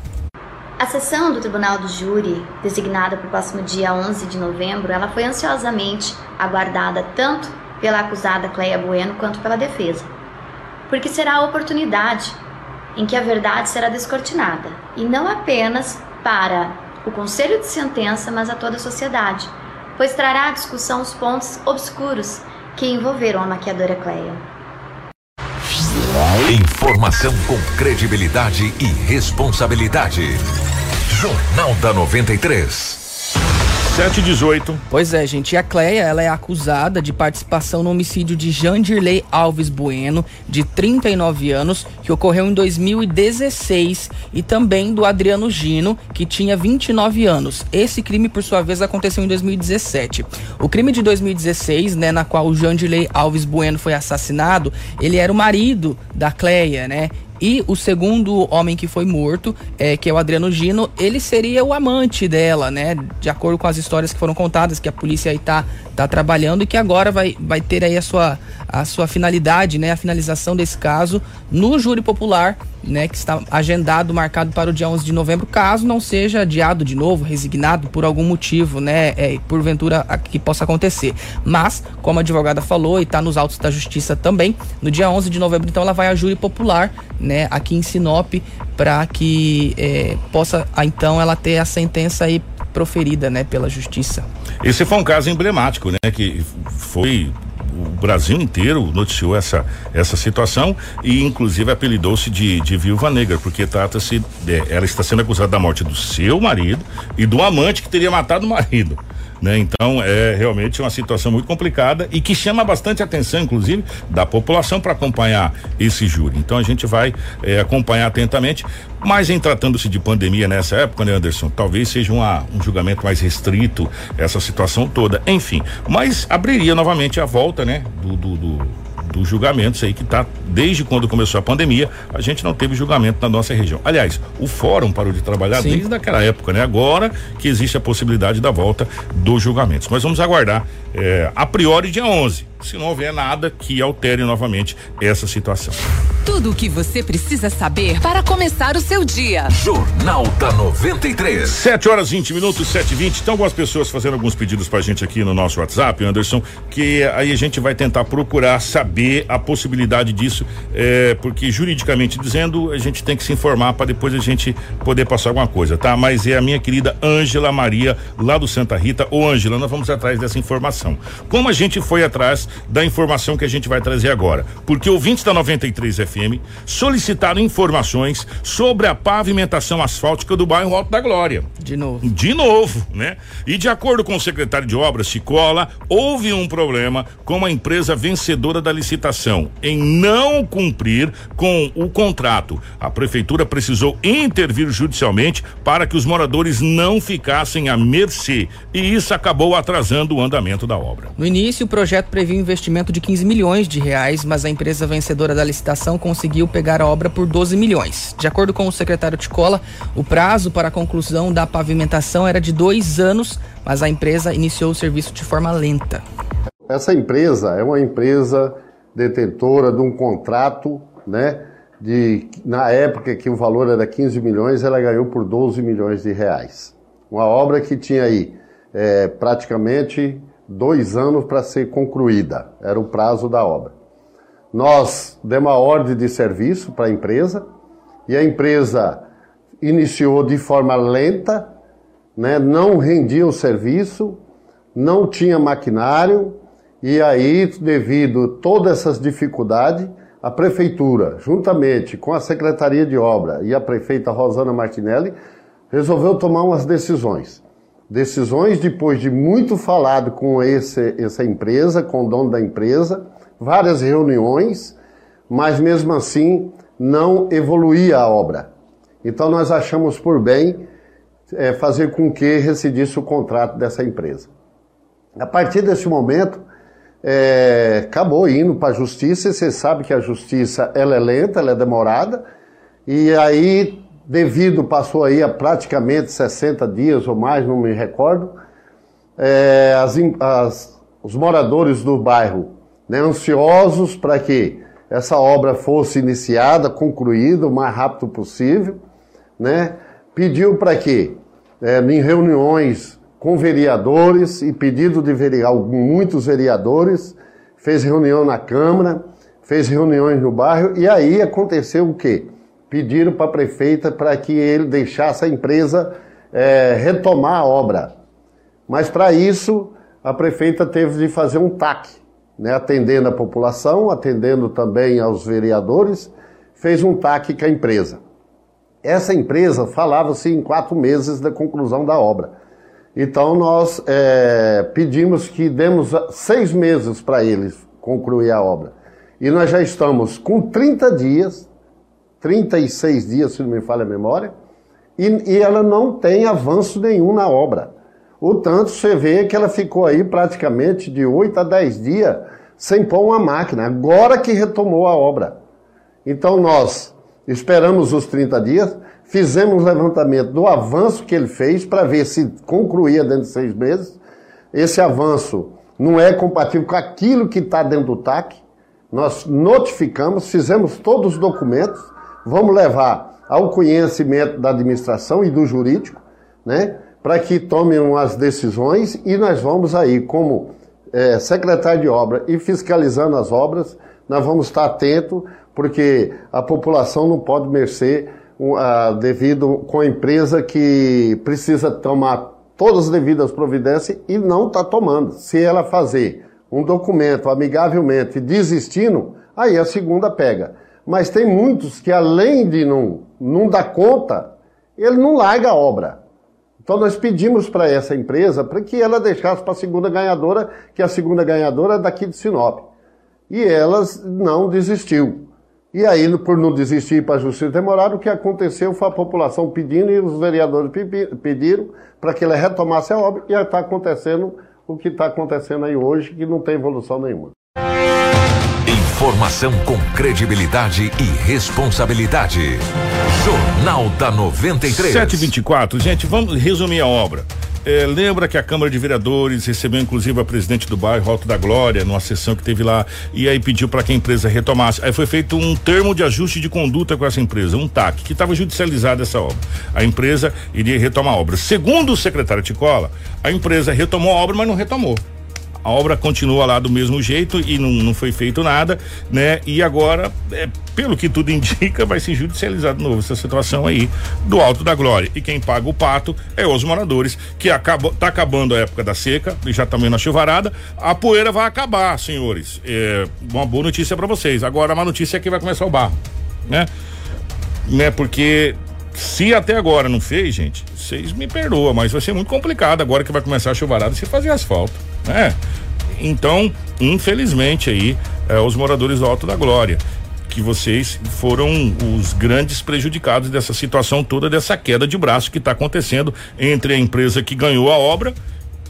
A sessão do Tribunal do Júri, designada para o próximo dia 11 de novembro, ela foi ansiosamente aguardada tanto pela acusada Cleia Bueno quanto pela defesa, porque será a oportunidade em que a verdade será descortinada, e não apenas para o conselho de sentença, mas a toda a sociedade, pois trará à discussão os pontos obscuros que envolveram a maquiadora Cleia. Informação com credibilidade e responsabilidade. Jornal da 93. 718. Pois é, gente. E a Cleia, ela é acusada de participação no homicídio de Jandirley Alves Bueno, de 39 anos, que ocorreu em 2016, e também do Adriano Gino, que tinha 29 anos. Esse crime, por sua vez, aconteceu em 2017. O crime de 2016, né, na qual o Jandirley Alves Bueno foi assassinado, ele era o marido da Cleia, né? E o segundo homem que foi morto, é, que é o Adriano Gino, ele seria o amante dela, né? De acordo com as histórias que foram contadas, que a polícia aí tá, tá trabalhando e que agora vai, vai ter aí a sua, a sua finalidade, né? A finalização desse caso no júri popular, né? Que está agendado, marcado para o dia 11 de novembro, caso não seja adiado de novo, resignado por algum motivo, né? É, porventura que possa acontecer. Mas, como a advogada falou e está nos autos da justiça também, no dia 11 de novembro, então ela vai a júri popular, né, aqui em Sinop, para que é, possa, então, ela ter a sentença aí proferida, né, pela justiça. Esse foi um caso emblemático, né, que foi o Brasil inteiro noticiou essa, essa situação e inclusive apelidou-se de, de viúva negra, porque trata-se, ela está sendo acusada da morte do seu marido e do amante que teria matado o marido. Né? Então é realmente uma situação muito complicada e que chama bastante atenção, inclusive, da população para acompanhar esse júri. Então a gente vai é, acompanhar atentamente, mas em tratando-se de pandemia nessa época, né, Anderson? Talvez seja uma, um julgamento mais restrito, essa situação toda. Enfim, mas abriria novamente a volta, né, do, do, do dos julgamentos aí que tá desde quando começou a pandemia, a gente não teve julgamento na nossa região. Aliás, o fórum parou de trabalhar Sim. desde aquela época, né? Agora que existe a possibilidade da volta dos julgamentos. Mas vamos aguardar é, a priori dia 11 se não houver nada que altere novamente essa situação. Tudo o que você precisa saber para começar o seu dia. Jornal da 93. 7 horas 20 minutos, 7 e 20 Então, algumas pessoas fazendo alguns pedidos pra gente aqui no nosso WhatsApp, Anderson, que aí a gente vai tentar procurar saber a possibilidade disso, é, porque juridicamente dizendo, a gente tem que se informar para depois a gente poder passar alguma coisa, tá? Mas é a minha querida Ângela Maria, lá do Santa Rita. Ô, Ângela, nós vamos atrás dessa informação. Como a gente foi atrás da informação que a gente vai trazer agora. Porque ouvintes da 93 FM solicitaram informações sobre a pavimentação asfáltica do bairro Alto da Glória. De novo. De novo, né? E de acordo com o secretário de obras, Chicola, houve um problema com a empresa vencedora da licitação em não cumprir com o contrato. A prefeitura precisou intervir judicialmente para que os moradores não ficassem à mercê. E isso acabou atrasando o andamento da obra. No início, o projeto previa um investimento de 15 milhões de reais, mas a empresa vencedora da licitação conseguiu pegar a obra por 12 milhões. De acordo com o secretário Ticola, o prazo para a conclusão da pavimentação era de dois anos, mas a empresa iniciou o serviço de forma lenta. Essa empresa é uma empresa detentora de um contrato, né? De, na época que o valor era 15 milhões, ela ganhou por 12 milhões de reais. Uma obra que tinha aí é, praticamente dois anos para ser concluída, era o prazo da obra. Nós demos a ordem de serviço para a empresa e a empresa iniciou de forma lenta, né, não rendia o serviço, não tinha maquinário e aí, devido a todas essas dificuldades, a prefeitura, juntamente com a Secretaria de Obra e a prefeita Rosana Martinelli, resolveu tomar umas decisões. decisões depois de muito falado com esse, essa empresa, com o dono da empresa, várias reuniões, mas mesmo assim não evoluía a obra. Então nós achamos por bem é, fazer com que recidisse o contrato dessa empresa. A partir desse momento, é, acabou indo para a justiça, e você sabe que a justiça ela é lenta, ela é demorada, e aí, devido, passou aí a praticamente 60 dias ou mais, não me recordo, é, as, as, os moradores do bairro, né, ansiosos para que essa obra fosse iniciada, concluída o mais rápido possível, né, pediu para que, é, em reuniões com vereadores e pedido de vereador, muitos vereadores, fez reunião na Câmara, fez reuniões no bairro e aí aconteceu o quê? Pediram para a prefeita para que ele deixasse a empresa é, retomar a obra. Mas para isso a prefeita teve de fazer um TAC, né, atendendo a população, atendendo também aos vereadores, fez um TAC com a empresa. Essa empresa falava-se em quatro meses da conclusão da obra. Então nós é, pedimos que demos seis meses para eles concluir a obra. E nós já estamos com 30 dias, 36 dias, se não me falha a memória, e, e ela não tem avanço nenhum na obra. O tanto você vê que ela ficou aí praticamente de 8 a 10 dias sem pôr uma máquina, agora que retomou a obra. Então nós esperamos os 30 dias, fizemos levantamento do avanço que ele fez para ver se concluía dentro de seis meses. Esse avanço não é compatível com aquilo que está dentro do TAC. Nós notificamos, fizemos todos os documentos, vamos levar ao conhecimento da administração e do jurídico, né, para que tomem as decisões e nós vamos aí, como é, secretário de obra e fiscalizando as obras, nós vamos estar atento, porque a população não pode mercer uh, devido com a empresa que precisa tomar todas as devidas providências e não está tomando. Se ela fazer um documento amigavelmente desistindo, aí a segunda pega. Mas tem muitos que além de não, não dar conta, ele não larga a obra. Então nós pedimos para essa empresa para que ela deixasse para a segunda ganhadora, que a segunda ganhadora é daqui de Sinop. E elas não desistiu. E aí, por não desistir para a justiça demorar, o que aconteceu foi a população pedindo e os vereadores pediram para que ele retomasse a obra e está acontecendo o que está acontecendo aí hoje, que não tem evolução nenhuma. Informação com credibilidade e responsabilidade. Jornal da 93. 724. Gente, vamos resumir a obra. É, lembra que a Câmara de Vereadores recebeu inclusive a presidente do bairro Alto da Glória, numa sessão que teve lá, e aí pediu para que a empresa retomasse. Aí foi feito um termo de ajuste de conduta com essa empresa, um TAC, que estava judicializada essa obra. A empresa iria retomar a obra. Segundo o secretário Ticola, a empresa retomou a obra, mas não retomou a obra continua lá do mesmo jeito e não, não foi feito nada, né? E agora, é, pelo que tudo indica, vai se judicializar de novo essa situação aí do Alto da Glória. E quem paga o pato é os moradores, que acabou, tá acabando a época da seca, já também na chuvarada, a poeira vai acabar, senhores. É, uma boa notícia para vocês. Agora, a má notícia é que vai começar o barro, né? Né? Porque se até agora não fez, gente, vocês me perdoam, mas vai ser muito complicado agora que vai começar a chuvarada se fazer asfalto, né? Então, infelizmente aí, é, os moradores do Alto da Glória, que vocês foram os grandes prejudicados dessa situação toda, dessa queda de braço que está acontecendo entre a empresa que ganhou a obra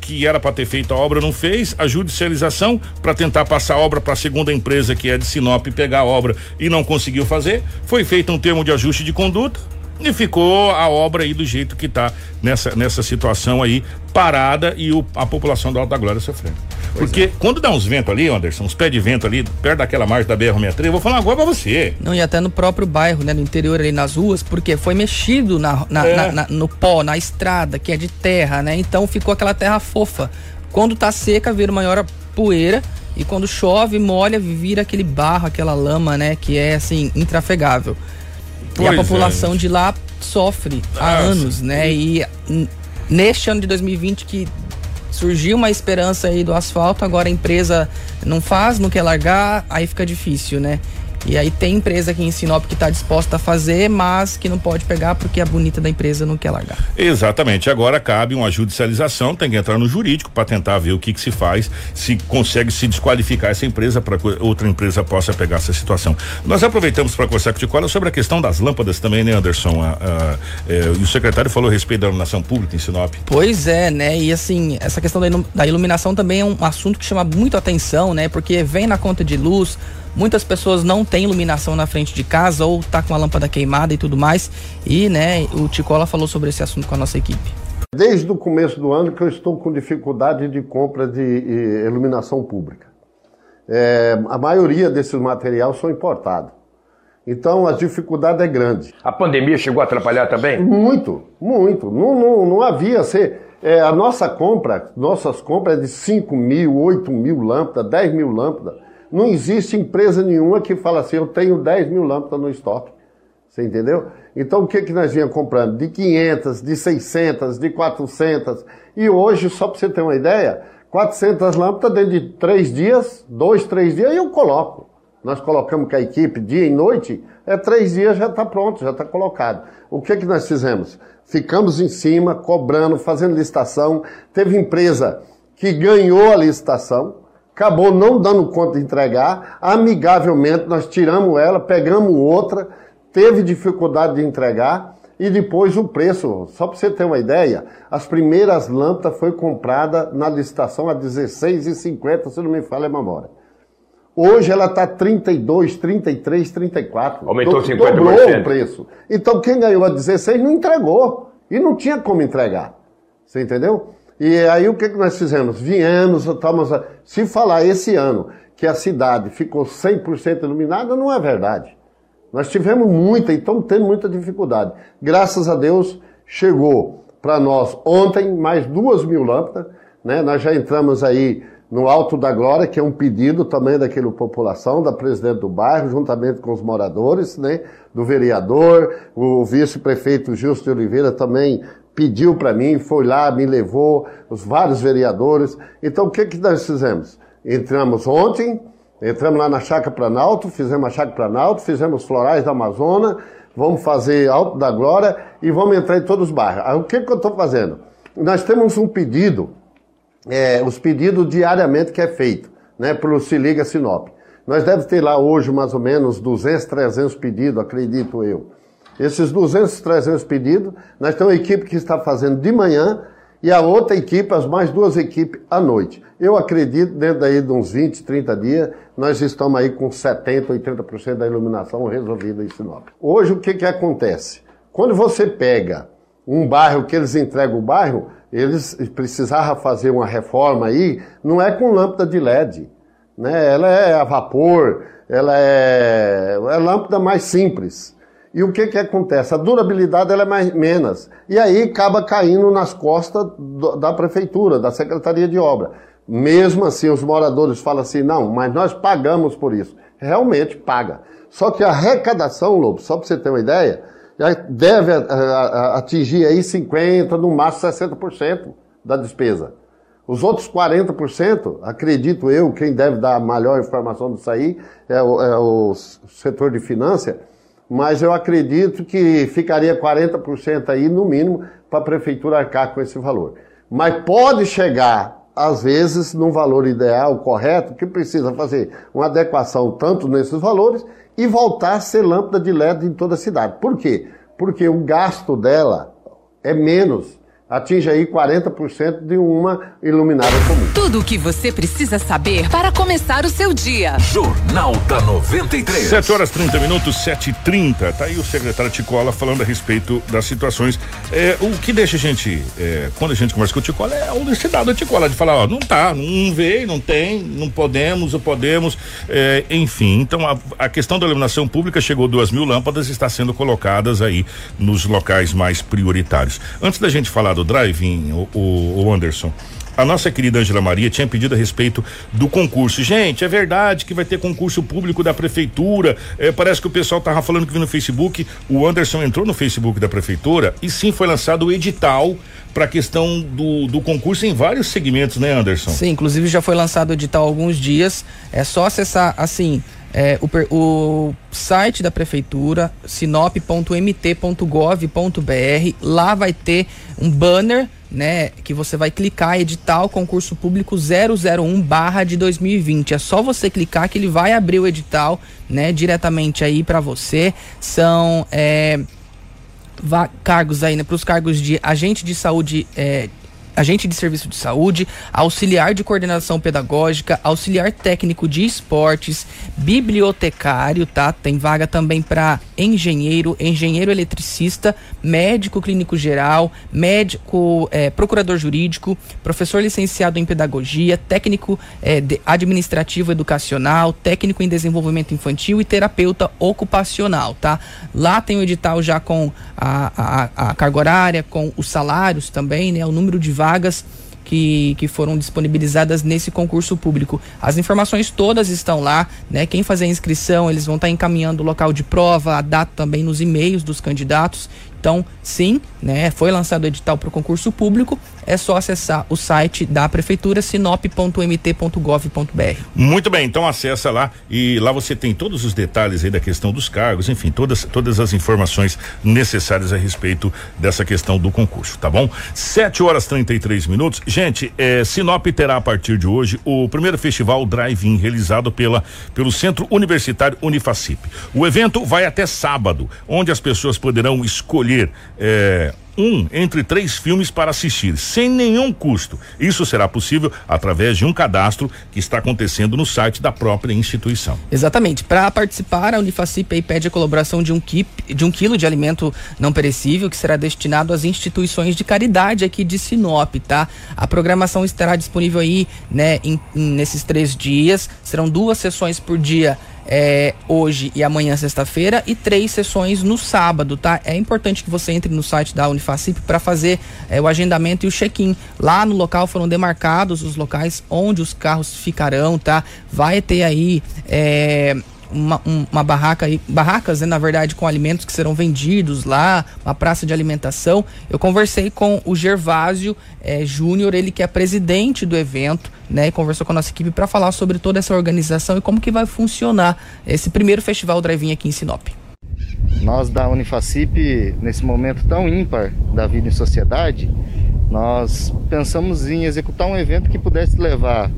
que era para ter feito a obra não fez, a judicialização para tentar passar a obra para a segunda empresa que é de Sinop pegar a obra e não conseguiu fazer, foi feito um termo de ajuste de conduta, e ficou a obra aí do jeito que está nessa, nessa situação aí, parada e o, a população da Alta Glória sofrendo. Pois Porque é. quando dá uns ventos ali, Anderson, uns pés de vento ali, perto daquela margem da BR-63, eu vou falar agora pra você. Não, e até no próprio bairro, né, no interior ali nas ruas, porque foi mexido na, na, é. na, na, no pó, na estrada, que é de terra, né? Então ficou aquela terra fofa. Quando tá seca, vira maior poeira. E quando chove, molha, vira aquele barro, aquela lama, né? Que é assim, intrafegável. Pois e a população é. de lá sofre há ah, anos, né? E neste ano de 2020 que surgiu uma esperança aí do asfalto, agora a empresa não faz, não quer largar, aí fica difícil, né? E aí tem empresa aqui em Sinop que está disposta a fazer, mas que não pode pegar porque a bonita da empresa não quer largar. Exatamente. Agora cabe uma judicialização, tem que entrar no jurídico para tentar ver o que, que se faz, se consegue se desqualificar essa empresa para que outra empresa possa pegar essa situação. Nós aproveitamos para conversar com o Ticola sobre a questão das lâmpadas também, né, Anderson? A, a, é, e o secretário falou a respeito da iluminação pública em Sinop. Pois é, né? E assim, essa questão da iluminação também é um assunto que chama muito atenção, né? Porque vem na conta de luz, Muitas pessoas não têm iluminação na frente de casa ou tá com a lâmpada queimada e tudo mais. E, né, o Ticola falou sobre esse assunto com a nossa equipe. Desde o começo do ano que eu estou com dificuldade de compra de iluminação pública. É, a maioria desses materiais são importados. Então a dificuldade é grande. A pandemia chegou a atrapalhar também? Muito, muito. Não, não, não havia ser. É, a nossa compra, nossas compras é de 5 mil, 8 mil lâmpadas, 10 mil lâmpadas. Não existe empresa nenhuma que fala assim, eu tenho 10 mil lâmpadas no estoque. Você entendeu? Então o que, que nós vinha comprando? De 500, de 600, de 400. E hoje, só para você ter uma ideia, 400 lâmpadas dentro de três dias, dois, três dias, eu coloco. Nós colocamos com a equipe dia e noite, é três dias já está pronto, já está colocado. O que, que nós fizemos? Ficamos em cima, cobrando, fazendo licitação. Teve empresa que ganhou a licitação, acabou não dando conta de entregar. Amigavelmente, nós tiramos ela, pegamos outra, teve dificuldade de entregar. E depois o preço, só para você ter uma ideia, as primeiras lâmpadas foi comprada na licitação a R$16,50, se não me falha a memória. Hoje ela está 32, 33, 34. Aumentou do, 50%. Dobrou o preço. Então quem ganhou a 16 não entregou. E não tinha como entregar. Você entendeu? E aí o que, que nós fizemos? Viemos, estamos. Se falar esse ano que a cidade ficou 100% iluminada, não é verdade. Nós tivemos muita e estamos tendo muita dificuldade. Graças a Deus, chegou para nós ontem mais duas mil lâmpadas. Né? Nós já entramos aí no Alto da Glória, que é um pedido também daquela população, da presidente do bairro, juntamente com os moradores, né? do vereador, o vice-prefeito Justo de Oliveira também pediu para mim, foi lá, me levou, os vários vereadores. Então, o que, que nós fizemos? Entramos ontem, entramos lá na Chácara Planalto, fizemos a Chácara Planalto, fizemos Florais da Amazônia, vamos fazer Alto da Glória e vamos entrar em todos os bairros. O que, que eu estou fazendo? Nós temos um pedido, é, os pedidos diariamente que é feito, né, pelo Se Liga Sinop. Nós devemos ter lá hoje mais ou menos 200, 300 pedidos, acredito eu. Esses 200, 300 pedidos, nós temos uma equipe que está fazendo de manhã e a outra equipe, as mais duas equipes, à noite. Eu acredito, dentro daí de uns 20, 30 dias, nós estamos aí com 70%, 80% da iluminação resolvida em Sinop. Hoje, o que, que acontece? Quando você pega um bairro que eles entregam o bairro, eles precisavam fazer uma reforma aí, não é com lâmpada de LED, né? Ela é a vapor, ela é, é lâmpada mais simples. E o que que acontece? A durabilidade ela é mais, menos. E aí acaba caindo nas costas do, da prefeitura, da Secretaria de Obra. Mesmo assim, os moradores falam assim, não, mas nós pagamos por isso. Realmente paga. Só que a arrecadação, Lobo, só para você ter uma ideia, deve atingir aí 50%, no máximo 60% da despesa. Os outros 40%, acredito eu, quem deve dar a maior informação disso aí é o, é o setor de finanças, mas eu acredito que ficaria 40% aí, no mínimo, para a prefeitura arcar com esse valor. Mas pode chegar, às vezes, num valor ideal, correto, que precisa fazer uma adequação tanto nesses valores e voltar a ser lâmpada de LED em toda a cidade. Por quê? Porque o gasto dela é menos atinge aí 40% de uma iluminada comum. Tudo o que você precisa saber para começar o seu dia. Jornal da 93. 7 horas 30 minutos, 7 e 30 Tá aí o secretário Ticola falando a respeito das situações. É, o que deixa a gente, é, quando a gente conversa com o Ticola, é a honestidade do Ticola, de falar, ó, não tá, não veio, não tem, não podemos, ou podemos, é, enfim. Então a, a, questão da iluminação pública chegou duas mil lâmpadas está sendo colocadas aí nos locais mais prioritários. Antes da gente falar do drive-in, o, o, o Anderson a nossa querida Angela Maria tinha pedido a respeito do concurso. Gente, é verdade que vai ter concurso público da prefeitura. É, parece que o pessoal tava falando que viu no Facebook. O Anderson entrou no Facebook da prefeitura e sim foi lançado o edital para a questão do, do concurso em vários segmentos, né, Anderson? Sim, inclusive já foi lançado o edital há alguns dias. É só acessar, assim, é, o, o, site da prefeitura, sinop.mt.gov.br, lá vai ter um banner, né, que você vai clicar edital concurso público 001 barra de 2020. É só você clicar que ele vai abrir o edital, né, diretamente aí para você. São é, cargos aí, né, para os cargos de agente de saúde é, agente de serviço de saúde, auxiliar de coordenação pedagógica, auxiliar técnico de esportes, bibliotecário, tá? Tem vaga também para engenheiro, engenheiro eletricista, médico clínico geral, médico é, procurador jurídico, professor licenciado em pedagogia, técnico é, administrativo educacional, técnico em desenvolvimento infantil e terapeuta ocupacional, tá? Lá tem o edital já com a, a, a carga horária, com os salários também, né? O número de vagas vagas que, que foram disponibilizadas nesse concurso público. As informações todas estão lá, né? Quem fazer a inscrição, eles vão estar encaminhando o local de prova, a data também nos e-mails dos candidatos. Então, sim, né, foi lançado o edital para o concurso público, é só acessar o site da prefeitura sinop.mt.gov.br. Muito bem, então acessa lá e lá você tem todos os detalhes aí da questão dos cargos, enfim, todas todas as informações necessárias a respeito dessa questão do concurso, tá bom? 7 horas 33 minutos. Gente, é, Sinop terá a partir de hoje o primeiro festival Drive-In realizado pela pelo Centro Universitário Unifacip. O evento vai até sábado, onde as pessoas poderão escolher é, um entre três filmes para assistir, sem nenhum custo. Isso será possível através de um cadastro que está acontecendo no site da própria instituição. Exatamente. Para participar, a Unifacip pede a colaboração de um, kip, de um quilo de alimento não perecível que será destinado às instituições de caridade aqui de Sinop, tá? A programação estará disponível aí, né, em, em, nesses três dias. Serão duas sessões por dia é, hoje e amanhã, sexta-feira, e três sessões no sábado, tá? É importante que você entre no site da Unifacip para fazer é, o agendamento e o check-in. Lá no local foram demarcados os locais onde os carros ficarão, tá? Vai ter aí. É, uma, uma barraca aí, barracas, né, na verdade, com alimentos que serão vendidos lá, uma praça de alimentação. Eu conversei com o Gervásio é, Júnior, ele que é presidente do evento, né, e conversou com a nossa equipe para falar sobre toda essa organização e como que vai funcionar esse primeiro festival drive-in aqui em Sinop. Nós da Unifacip, nesse momento tão ímpar da vida em sociedade, nós pensamos em executar um evento que pudesse levar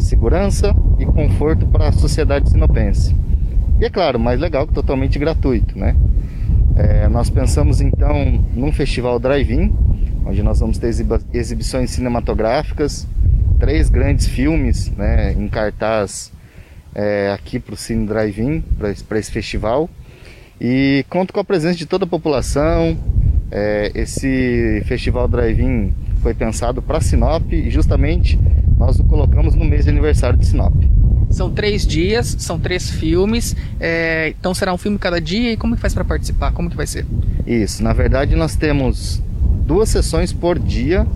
segurança e conforto para a sociedade sinopense. E é claro, mais legal que totalmente gratuito, né? É, nós pensamos então num festival drive-in, onde nós vamos ter exibições cinematográficas, três grandes filmes né, em cartaz é, aqui para o Cine Drive-In, para esse festival. E conto com a presença de toda a população. É, esse festival Drive-In foi pensado para Sinop e justamente nós o colocamos no mês de aniversário de Sinop. São três dias, são três filmes, é, então será um filme cada dia e como que faz para participar? Como que vai ser? Isso, na verdade nós temos duas sessões por dia,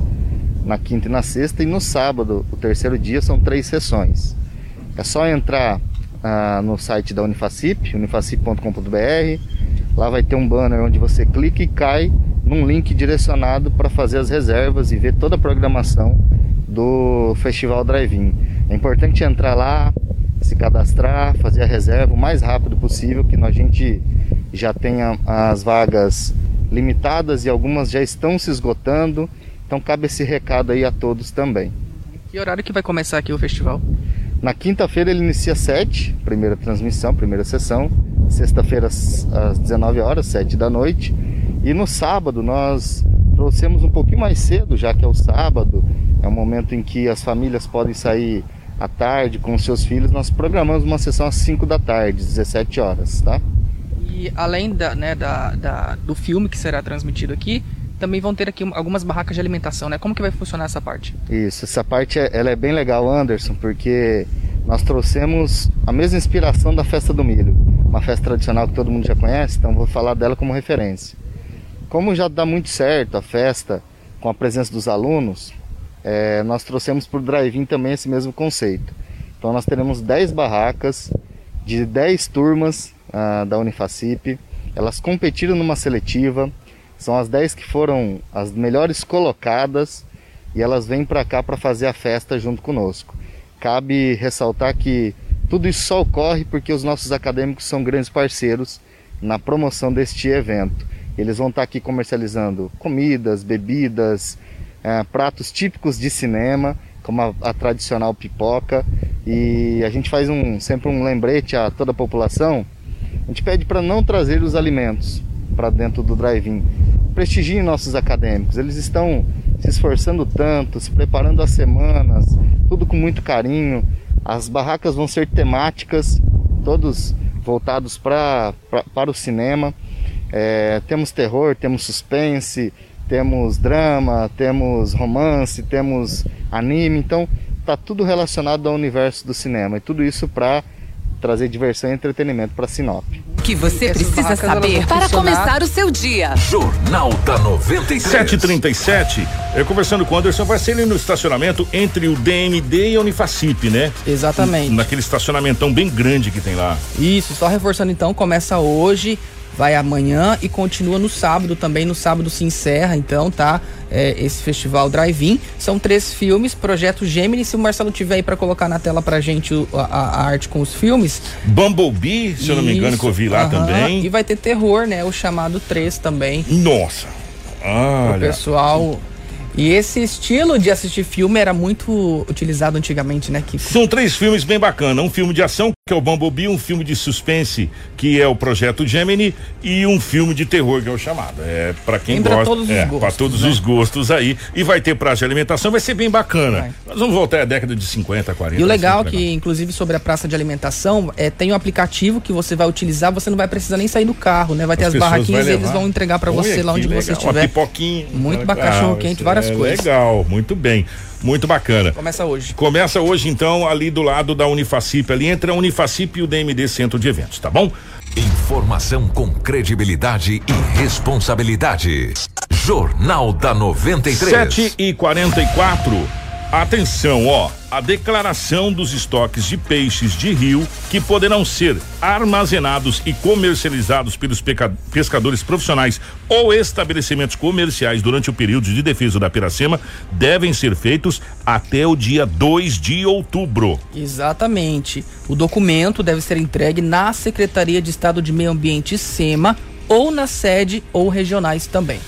na quinta e na sexta, e no sábado, o terceiro dia, são três sessões. É só entrar ah, no site da Unifacip, unifacip.com.br, lá vai ter um banner onde você clica e cai num link direcionado para fazer as reservas e ver toda a programação do Festival Drive-In. É importante entrar lá, se cadastrar, fazer a reserva o mais rápido possível, que a gente já tenha as vagas limitadas e algumas já estão se esgotando. Então cabe esse recado aí a todos também. Que horário que vai começar aqui o festival? Na quinta-feira ele inicia 7, primeira transmissão, primeira sessão. Sexta-feira às 19 horas, 7 da noite. E no sábado nós trouxemos um pouquinho mais cedo, já que é o sábado, é um momento em que as famílias podem sair à tarde com seus filhos. Nós programamos uma sessão às 5 da tarde, 17 horas, tá? E além da, né, da, da, do filme que será transmitido aqui, também vão ter aqui algumas barracas de alimentação, né? Como que vai funcionar essa parte? Isso, essa parte é, ela é bem legal, Anderson, porque nós trouxemos a mesma inspiração da festa do milho, uma festa tradicional que todo mundo já conhece, então vou falar dela como referência. Como já dá muito certo a festa com a presença dos alunos, é, nós trouxemos para o drive-in também esse mesmo conceito. Então nós teremos 10 barracas de 10 turmas ah, da Unifacip. Elas competiram numa seletiva. São as 10 que foram as melhores colocadas e elas vêm para cá para fazer a festa junto conosco. Cabe ressaltar que Tudo isso só ocorre porque os nossos acadêmicos são grandes parceiros na promoção deste evento. Eles vão estar aqui comercializando comidas, bebidas, é, pratos típicos de cinema, como a, a, tradicional pipoca. E a gente faz um, sempre um lembrete a toda a população. A gente pede para não trazer os alimentos para dentro do drive-in. Prestigiem nossos acadêmicos. Eles estão se esforçando tanto, se preparando há semanas, tudo com muito carinho. As barracas vão ser temáticas, todos voltados pra, pra para o cinema. É, temos terror, temos suspense, temos drama, temos romance, temos anime, então tá tudo relacionado ao universo do cinema e tudo isso para trazer diversão e entretenimento para Sinop. Que você precisa saber para começar o seu dia. Jornal da 93. 737. Eu conversando com o Anderson, vai ser ali no estacionamento entre o DMD e a Unifacip, né? Exatamente. Naquele estacionamentão bem grande que tem lá. Isso, só reforçando então, começa hoje vai amanhã e continua no sábado também. No sábado se encerra, então, tá? É, esse festival Drive-In. São três filmes, Projeto Gemini. Se o Marcelo tiver aí para colocar na tela pra gente o, a, a, arte com os filmes. Bumblebee, se eu não me engano, que eu vi lá uh -huh. também. E vai ter terror, né? O chamado 3 também. Nossa! Olha. O pessoal. E esse estilo de assistir filme era muito utilizado antigamente, né? Que... São três filmes bem bacanas. Um filme de ação, que é o Bumblebee, um filme de suspense, que é o Projeto Gemini, e um filme de terror, que é o chamado. É para quem Tem pra gosta. Todos os é, gostos, para todos né? os gostos aí. E vai ter praça de alimentação, vai ser bem bacana. Vai. Nós vamos voltar à década de 50, 40. E o legal é assim, que, inclusive, sobre a praça de alimentação, é, tem um aplicativo que você vai utilizar, você não vai precisar nem sair do carro, né? Vai ter As as, barraquinhas e eles vão entregar para você lá onde você legal. Uma estiver. pipoquinha. Muito Ah, bacana, cachorro quente, várias é coisas. Legal, muito bem. Muito bacana. Começa hoje. Começa hoje, então, ali do lado da Unifacip, ali entre a Unifacip e o DMD Centro de Eventos, tá bom? Informação com credibilidade e responsabilidade. Jornal da 93. 7 e 44 Atenção, ó. A declaração dos estoques de peixes de rio que poderão ser armazenados e comercializados pelos pescadores profissionais ou estabelecimentos comerciais durante o período de defesa da Piracema devem ser feitos até o dia 2 de outubro. Exatamente. O documento deve ser entregue na Secretaria de Estado de Meio Ambiente SEMA ou na sede ou regionais também.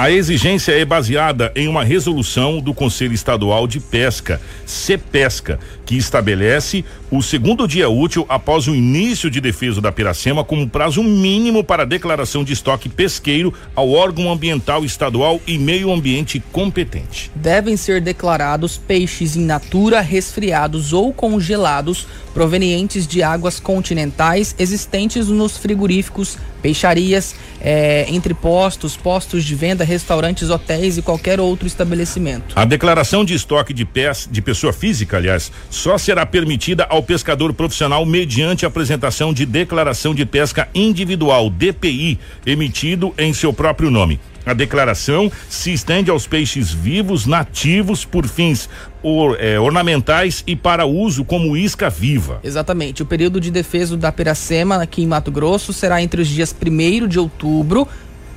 A exigência é baseada em uma resolução do Conselho Estadual de Pesca, CEPESCA, que estabelece o segundo dia útil após o início de defesa da Piracema como prazo mínimo para declaração de estoque pesqueiro ao órgão ambiental estadual e meio ambiente competente. Devem ser declarados peixes in natura resfriados ou congelados provenientes de águas continentais existentes nos frigoríficos, peixarias, eh, entre postos, postos de venda, restaurantes, hotéis e qualquer outro estabelecimento. A declaração de estoque de pés de pessoa física, aliás, só será permitida ao pescador profissional mediante apresentação de declaração de pesca individual, DPI, emitido em seu próprio nome. A declaração se estende aos peixes vivos nativos por fins or- eh, ornamentais e para uso como isca viva. Exatamente. O período de defesa da Piracema aqui em Mato Grosso será entre os dias 1 de outubro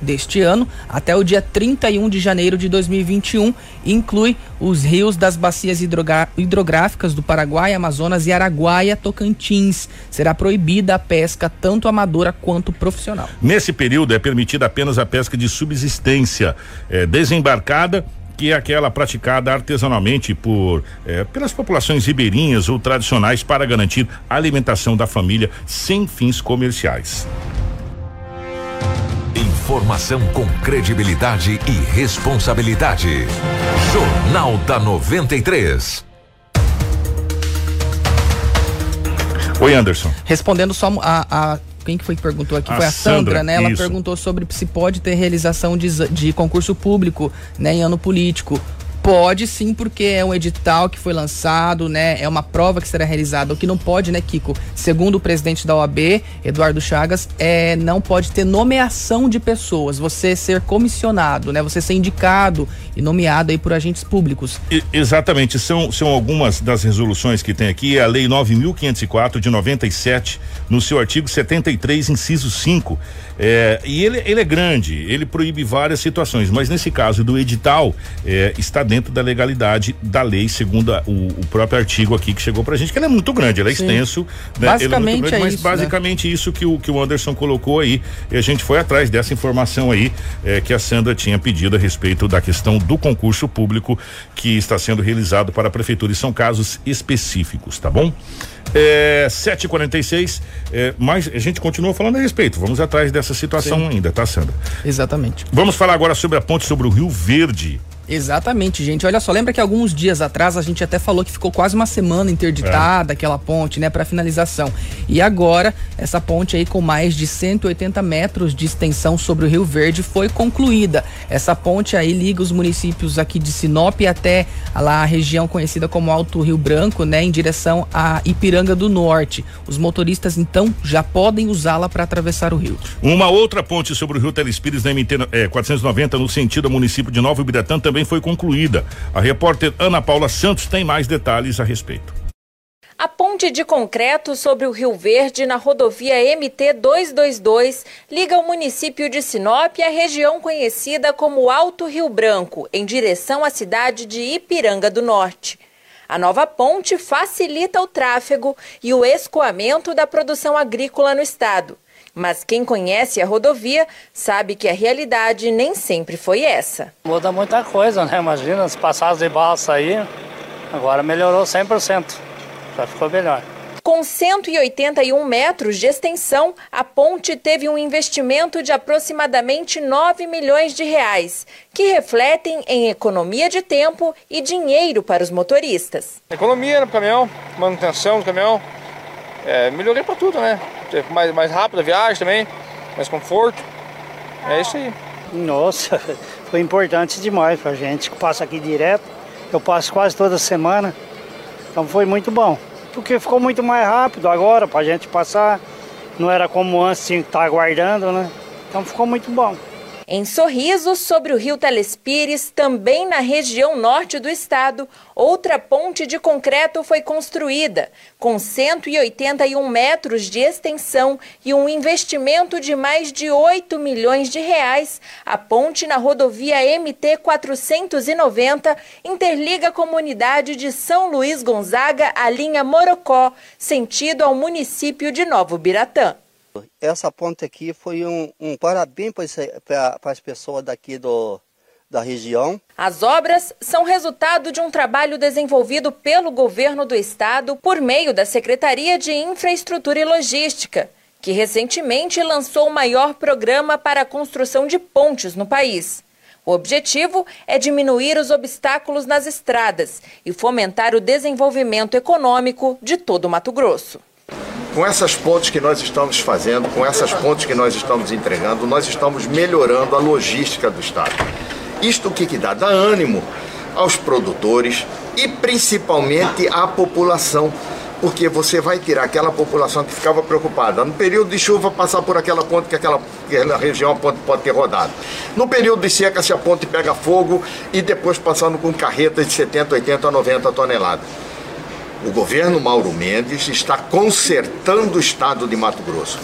deste ano até o dia 31 de janeiro de 2021 e inclui os rios das bacias hidrográficas do Paraguai, Amazonas e Araguaia, Tocantins. Será proibida a pesca tanto amadora quanto profissional. Nesse período é permitida apenas a pesca de subsistência eh, desembarcada que é aquela praticada artesanalmente por eh, pelas populações ribeirinhas ou tradicionais para garantir a alimentação da família sem fins comerciais. Informação com credibilidade e responsabilidade. Jornal da 93. Oi, Anderson. Respondendo só a, a- quem que foi que perguntou aqui? A foi a Sandra, Sandra, né? Ela isso. perguntou sobre se pode ter realização de, de concurso público, né, em ano político. Pode sim, porque é um edital que foi lançado, né? É uma prova que será realizada. O que não pode, né, Kiko? Segundo o presidente da OAB, Eduardo Chagas, é não pode ter nomeação de pessoas. Você ser comissionado, né? Você ser indicado e nomeado aí por agentes públicos. E- exatamente, são, são algumas das resoluções que tem aqui, é a Lei 9.504 de 97, no seu artigo 73, inciso 5. É, e ele, ele é grande, ele proíbe várias situações, mas nesse caso do edital é, está dentro da legalidade da lei, segundo a, o, o, próprio artigo aqui que chegou pra gente, que ele é muito grande, ele é Sim. extenso, né? Basicamente ele é, grande, é mas isso, basicamente né? isso que o, que o Anderson colocou aí. E a gente foi atrás dessa informação aí é, que a Sandra tinha pedido a respeito da questão do concurso público que está sendo realizado para a prefeitura. E são casos específicos, tá bom? É, 7h46, é, mas a gente continua falando a respeito. Vamos atrás dessa situação Sim. ainda, tá, Sandra? Exatamente. Vamos falar agora sobre a ponte sobre o Rio Verde. Exatamente, gente. Olha só, lembra que alguns dias atrás a gente até falou que ficou quase uma semana interditada é. aquela ponte, né, para finalização. E agora, essa ponte aí com mais de 180 metros de extensão sobre o Rio Verde foi concluída. Essa ponte aí liga os municípios aqui de Sinop até lá a região conhecida como Alto Rio Branco, né, em direção a Ipiranga do Norte. Os motoristas então já podem usá-la para atravessar o rio. Uma outra ponte sobre o Rio Telespires na MT é, 490 no sentido ao município de Nova Ibiratã também também foi concluída. A repórter Ana Paula Santos tem mais detalhes a respeito. A ponte de concreto sobre o Rio Verde na rodovia MT 222 liga o município de Sinop à região conhecida como Alto Rio Branco, em direção à cidade de Ipiranga do Norte. A nova ponte facilita o tráfego e o escoamento da produção agrícola no estado. Mas quem conhece a rodovia sabe que a realidade nem sempre foi essa. Muda muita coisa, né? Imagina, as passadas de balsa aí, agora melhorou 100%. Já ficou melhor. Com 181 metros de extensão, a ponte teve um investimento de aproximadamente 9 milhões de reais, que refletem em economia de tempo e dinheiro para os motoristas. Economia no caminhão, manutenção do caminhão, é, melhorei para tudo, né? mais, mais rápida a viagem também, mais conforto. É isso aí. Nossa, foi importante demais pra gente que passa aqui direto. Eu passo quase toda semana. Então foi muito bom. Porque ficou muito mais rápido agora pra gente passar. Não era como antes, tinha que estar aguardando, né? Então ficou muito bom. Em Sorriso, sobre o rio Telespires, também na região norte do estado, outra ponte de concreto foi construída, com 181 metros de extensão e um investimento de mais de 8 milhões de reais. A ponte na rodovia MT 490 interliga a comunidade de São Luís Gonzaga à linha Morocó, sentido ao município de Novo Biratã. Essa ponte aqui foi um, um parabéns para as pessoas daqui do, da região. As obras são resultado de um trabalho desenvolvido pelo governo do estado por meio da Secretaria de Infraestrutura e Logística, que recentemente lançou o maior programa para a construção de pontes no país. O objetivo é diminuir os obstáculos nas estradas e fomentar o desenvolvimento econômico de todo o Mato Grosso. Com essas pontes que nós estamos fazendo, com essas pontes que nós estamos entregando, nós estamos melhorando a logística do Estado. Isto o que, que dá? Dá ânimo aos produtores e principalmente à população, porque você vai tirar aquela população que ficava preocupada no período de chuva passar por aquela ponte que aquela, aquela região a ponte pode ter rodado. No período de seca se a ponte pega fogo e depois passando com carretas de 70, 80, 90 toneladas. O governo Mauro Mendes está consertando o estado de Mato Grosso.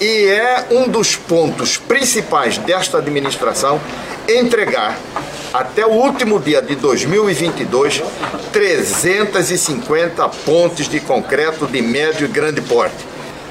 E é um dos pontos principais desta administração entregar até o último dia de 2022 350 pontes de concreto de médio e grande porte.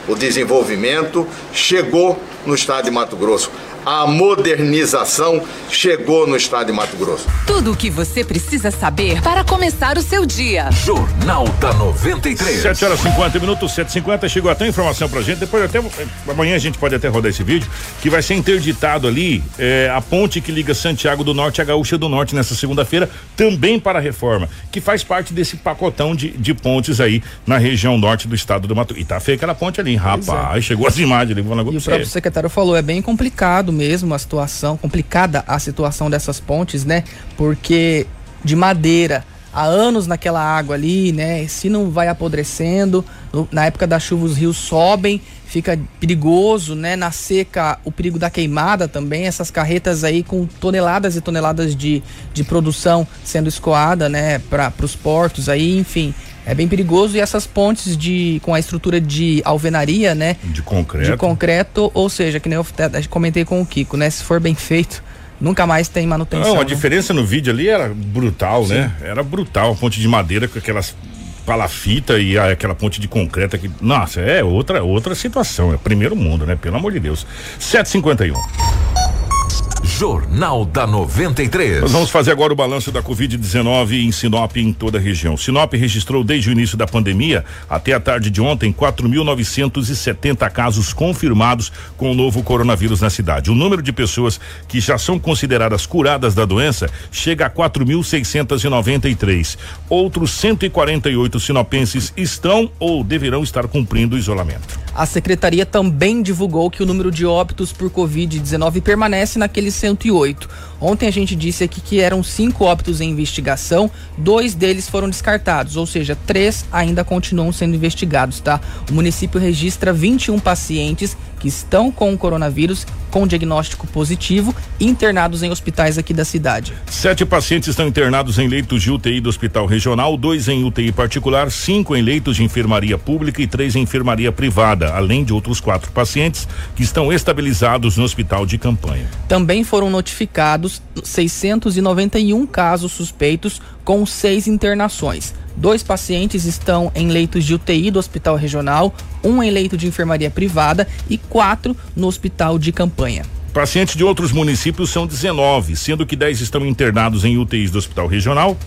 O desenvolvimento chegou no estado de Mato Grosso a modernização chegou no estado de Mato Grosso. Tudo o que você precisa saber para começar o seu dia. Jornal da 93. 7 horas 50 minutos, 7h50. Chegou até informação pra gente. Depois até. Amanhã a gente pode até rodar esse vídeo. Que vai ser interditado ali é, a ponte que liga Santiago do Norte a Gaúcha do Norte nessa segunda-feira, também para a reforma. Que faz parte desse pacotão de, de pontes aí na região norte do estado do Mato. E tá feia aquela ponte ali, rapaz. É. Chegou as imagens ali. E o próprio secretário falou, é bem complicado mesmo a situação, complicada a situação dessas pontes, né? Porque de madeira, há anos naquela água ali, né? Se não vai apodrecendo, na época da chuva os rios sobem, fica perigoso, né? Na seca, o perigo da queimada também, essas carretas aí com toneladas e toneladas de, de produção sendo escoada, né? Para os portos aí, enfim É bem perigoso e essas pontes de com a estrutura de alvenaria, né? De concreto. De concreto, ou seja, que nem eu comentei com o Kiko, né? Se for bem feito, nunca mais tem manutenção. Não, a né? diferença no vídeo ali era brutal, Sim. né? Era brutal, a ponte de madeira com aquelas palafita e a- aquela ponte de concreto que, nossa, é outra outra situação, é primeiro mundo, né? Pelo amor de Deus. 751. Jornal da 93. Nós vamos fazer agora o balanço da Covid-19 em Sinop em toda a região. Sinop registrou desde o início da pandemia até a tarde de ontem 4.970 casos confirmados com o novo coronavírus na cidade. O número de pessoas que já são consideradas curadas da doença chega a 4.693. Outros 148 sinopenses estão ou deverão estar cumprindo o isolamento. A secretaria também divulgou que o número de óbitos por Covid-19 permanece naqueles 108. Ontem a gente disse aqui que eram cinco óbitos em investigação, dois deles foram descartados, ou seja, três ainda continuam sendo investigados, tá? O município registra 21 pacientes que estão com o coronavírus com diagnóstico positivo internados em hospitais aqui da cidade. Sete pacientes estão internados em leitos de UTI do Hospital Regional, dois em UTI particular, cinco em leitos de enfermaria pública e três em enfermaria privada, além de outros quatro pacientes que estão estabilizados no hospital de campanha. Também foram notificados 691 casos suspeitos com seis internações. Dois pacientes estão em leitos de UTI do Hospital Regional, um em leito de enfermaria privada e quatro no Hospital de Campanha. Pacientes de outros municípios são 19, sendo que 10 estão internados em UTIs do Hospital Regional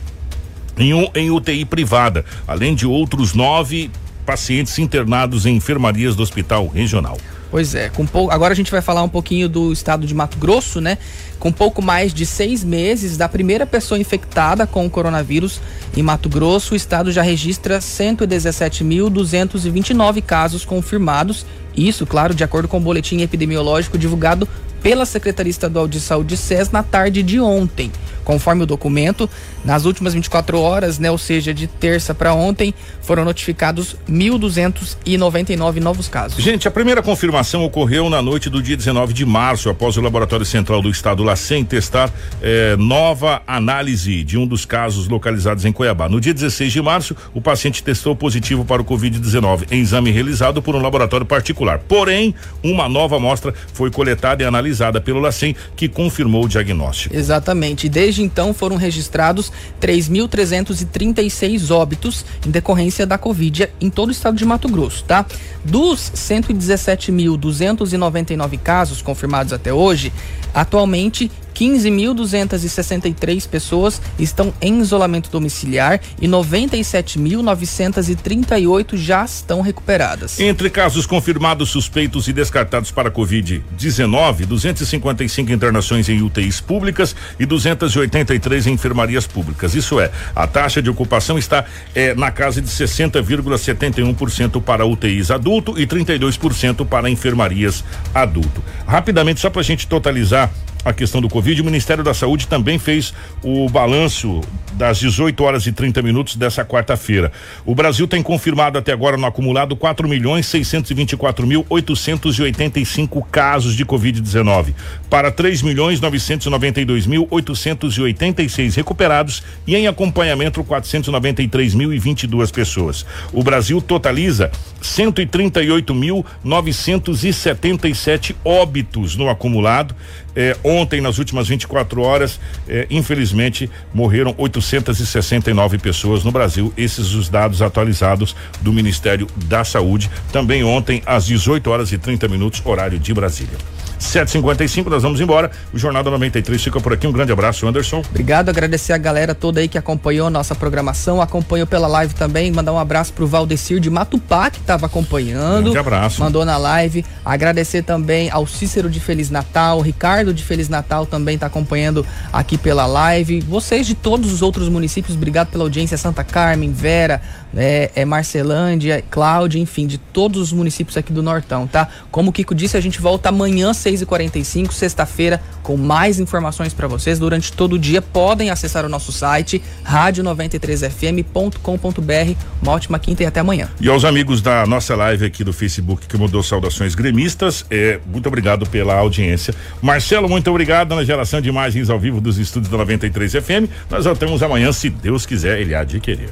e um em UTI privada, além de outros nove pacientes internados em enfermarias do Hospital Regional. Pois é, com pou... agora a gente vai falar um pouquinho do estado de Mato Grosso, né? Com pouco mais de seis meses da primeira pessoa infectada com o coronavírus em Mato Grosso, o estado já registra 117.229 casos confirmados. Isso, claro, de acordo com o boletim epidemiológico divulgado pela Secretaria Estadual de Saúde SES na tarde de ontem. Conforme o documento, nas últimas 24 horas, né, ou seja, de terça para ontem, foram notificados 1.299 novos casos. Gente, a primeira confirmação ocorreu na noite do dia 19 de março, após o Laboratório Central do Estado, LACEN, testar eh, nova análise de um dos casos localizados em Cuiabá. No dia 16 de março, o paciente testou positivo para o Covid-19 em exame realizado por um laboratório particular. Porém, uma nova amostra foi coletada e analisada pelo LACEN, que confirmou o diagnóstico. Exatamente. Desde então foram registrados 3.336 óbitos em decorrência da Covid em todo o estado de Mato Grosso, tá? Dos 117.299 casos confirmados até hoje, atualmente 15.263 pessoas estão em isolamento domiciliar e 97.938 já estão recuperadas. Entre casos confirmados, suspeitos e descartados para Covid-19, 255 internações em UTIs públicas e 283 em enfermarias públicas. Isso é, a taxa de ocupação está eh, na casa de 60,71% para UTIs adulto e 32% para enfermarias adulto. Rapidamente, só para a gente totalizar a questão do Covid, o Ministério da Saúde também fez o balanço das 18 horas e 30 minutos dessa quarta-feira. O Brasil tem confirmado até agora no acumulado 4 milhões 624 mil 885 casos de Covid-19 para 3 milhões 992 mil 886 recuperados e em acompanhamento 493 mil e 22 pessoas. O Brasil totaliza 138 mil 977 óbitos no acumulado. Eh, ontem, nas últimas 24 horas, eh, infelizmente, morreram 869 pessoas no Brasil. Esses os dados atualizados do Ministério da Saúde. Também ontem, às 18 horas e 30 minutos, horário de Brasília. 7h55, nós vamos embora. O Jornal da 93 fica por aqui. Um grande abraço, Anderson. Obrigado, agradecer a galera toda aí que acompanhou a nossa programação, acompanhou pela live também, mandar um abraço pro Valdecir de Matupá, que estava acompanhando. Grande abraço. Mandou na live. Agradecer também ao Cícero de Feliz Natal, Ricardo de Feliz Natal também está acompanhando aqui pela live. Vocês de todos os outros municípios, obrigado pela audiência. Santa Carmen, Vera, é, é Marcelândia, Cláudia, enfim, de todos os municípios aqui do Nortão, tá? Como o Kiko disse, a gente volta amanhã, 6h45, sexta-feira, com mais informações para vocês durante todo o dia. Podem acessar o nosso site, rádio93fm.com.br. Uma ótima quinta e até amanhã. E aos amigos da nossa live aqui do Facebook que mudou saudações gremistas, é, muito obrigado pela audiência. Marcelo, muito obrigado na geração de imagens ao vivo dos estúdios da 93 FM. Nós voltamos amanhã, se Deus quiser, ele há de querer.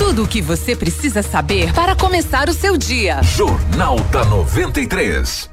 Tudo o que você precisa saber para começar o seu dia. Jornal da 93.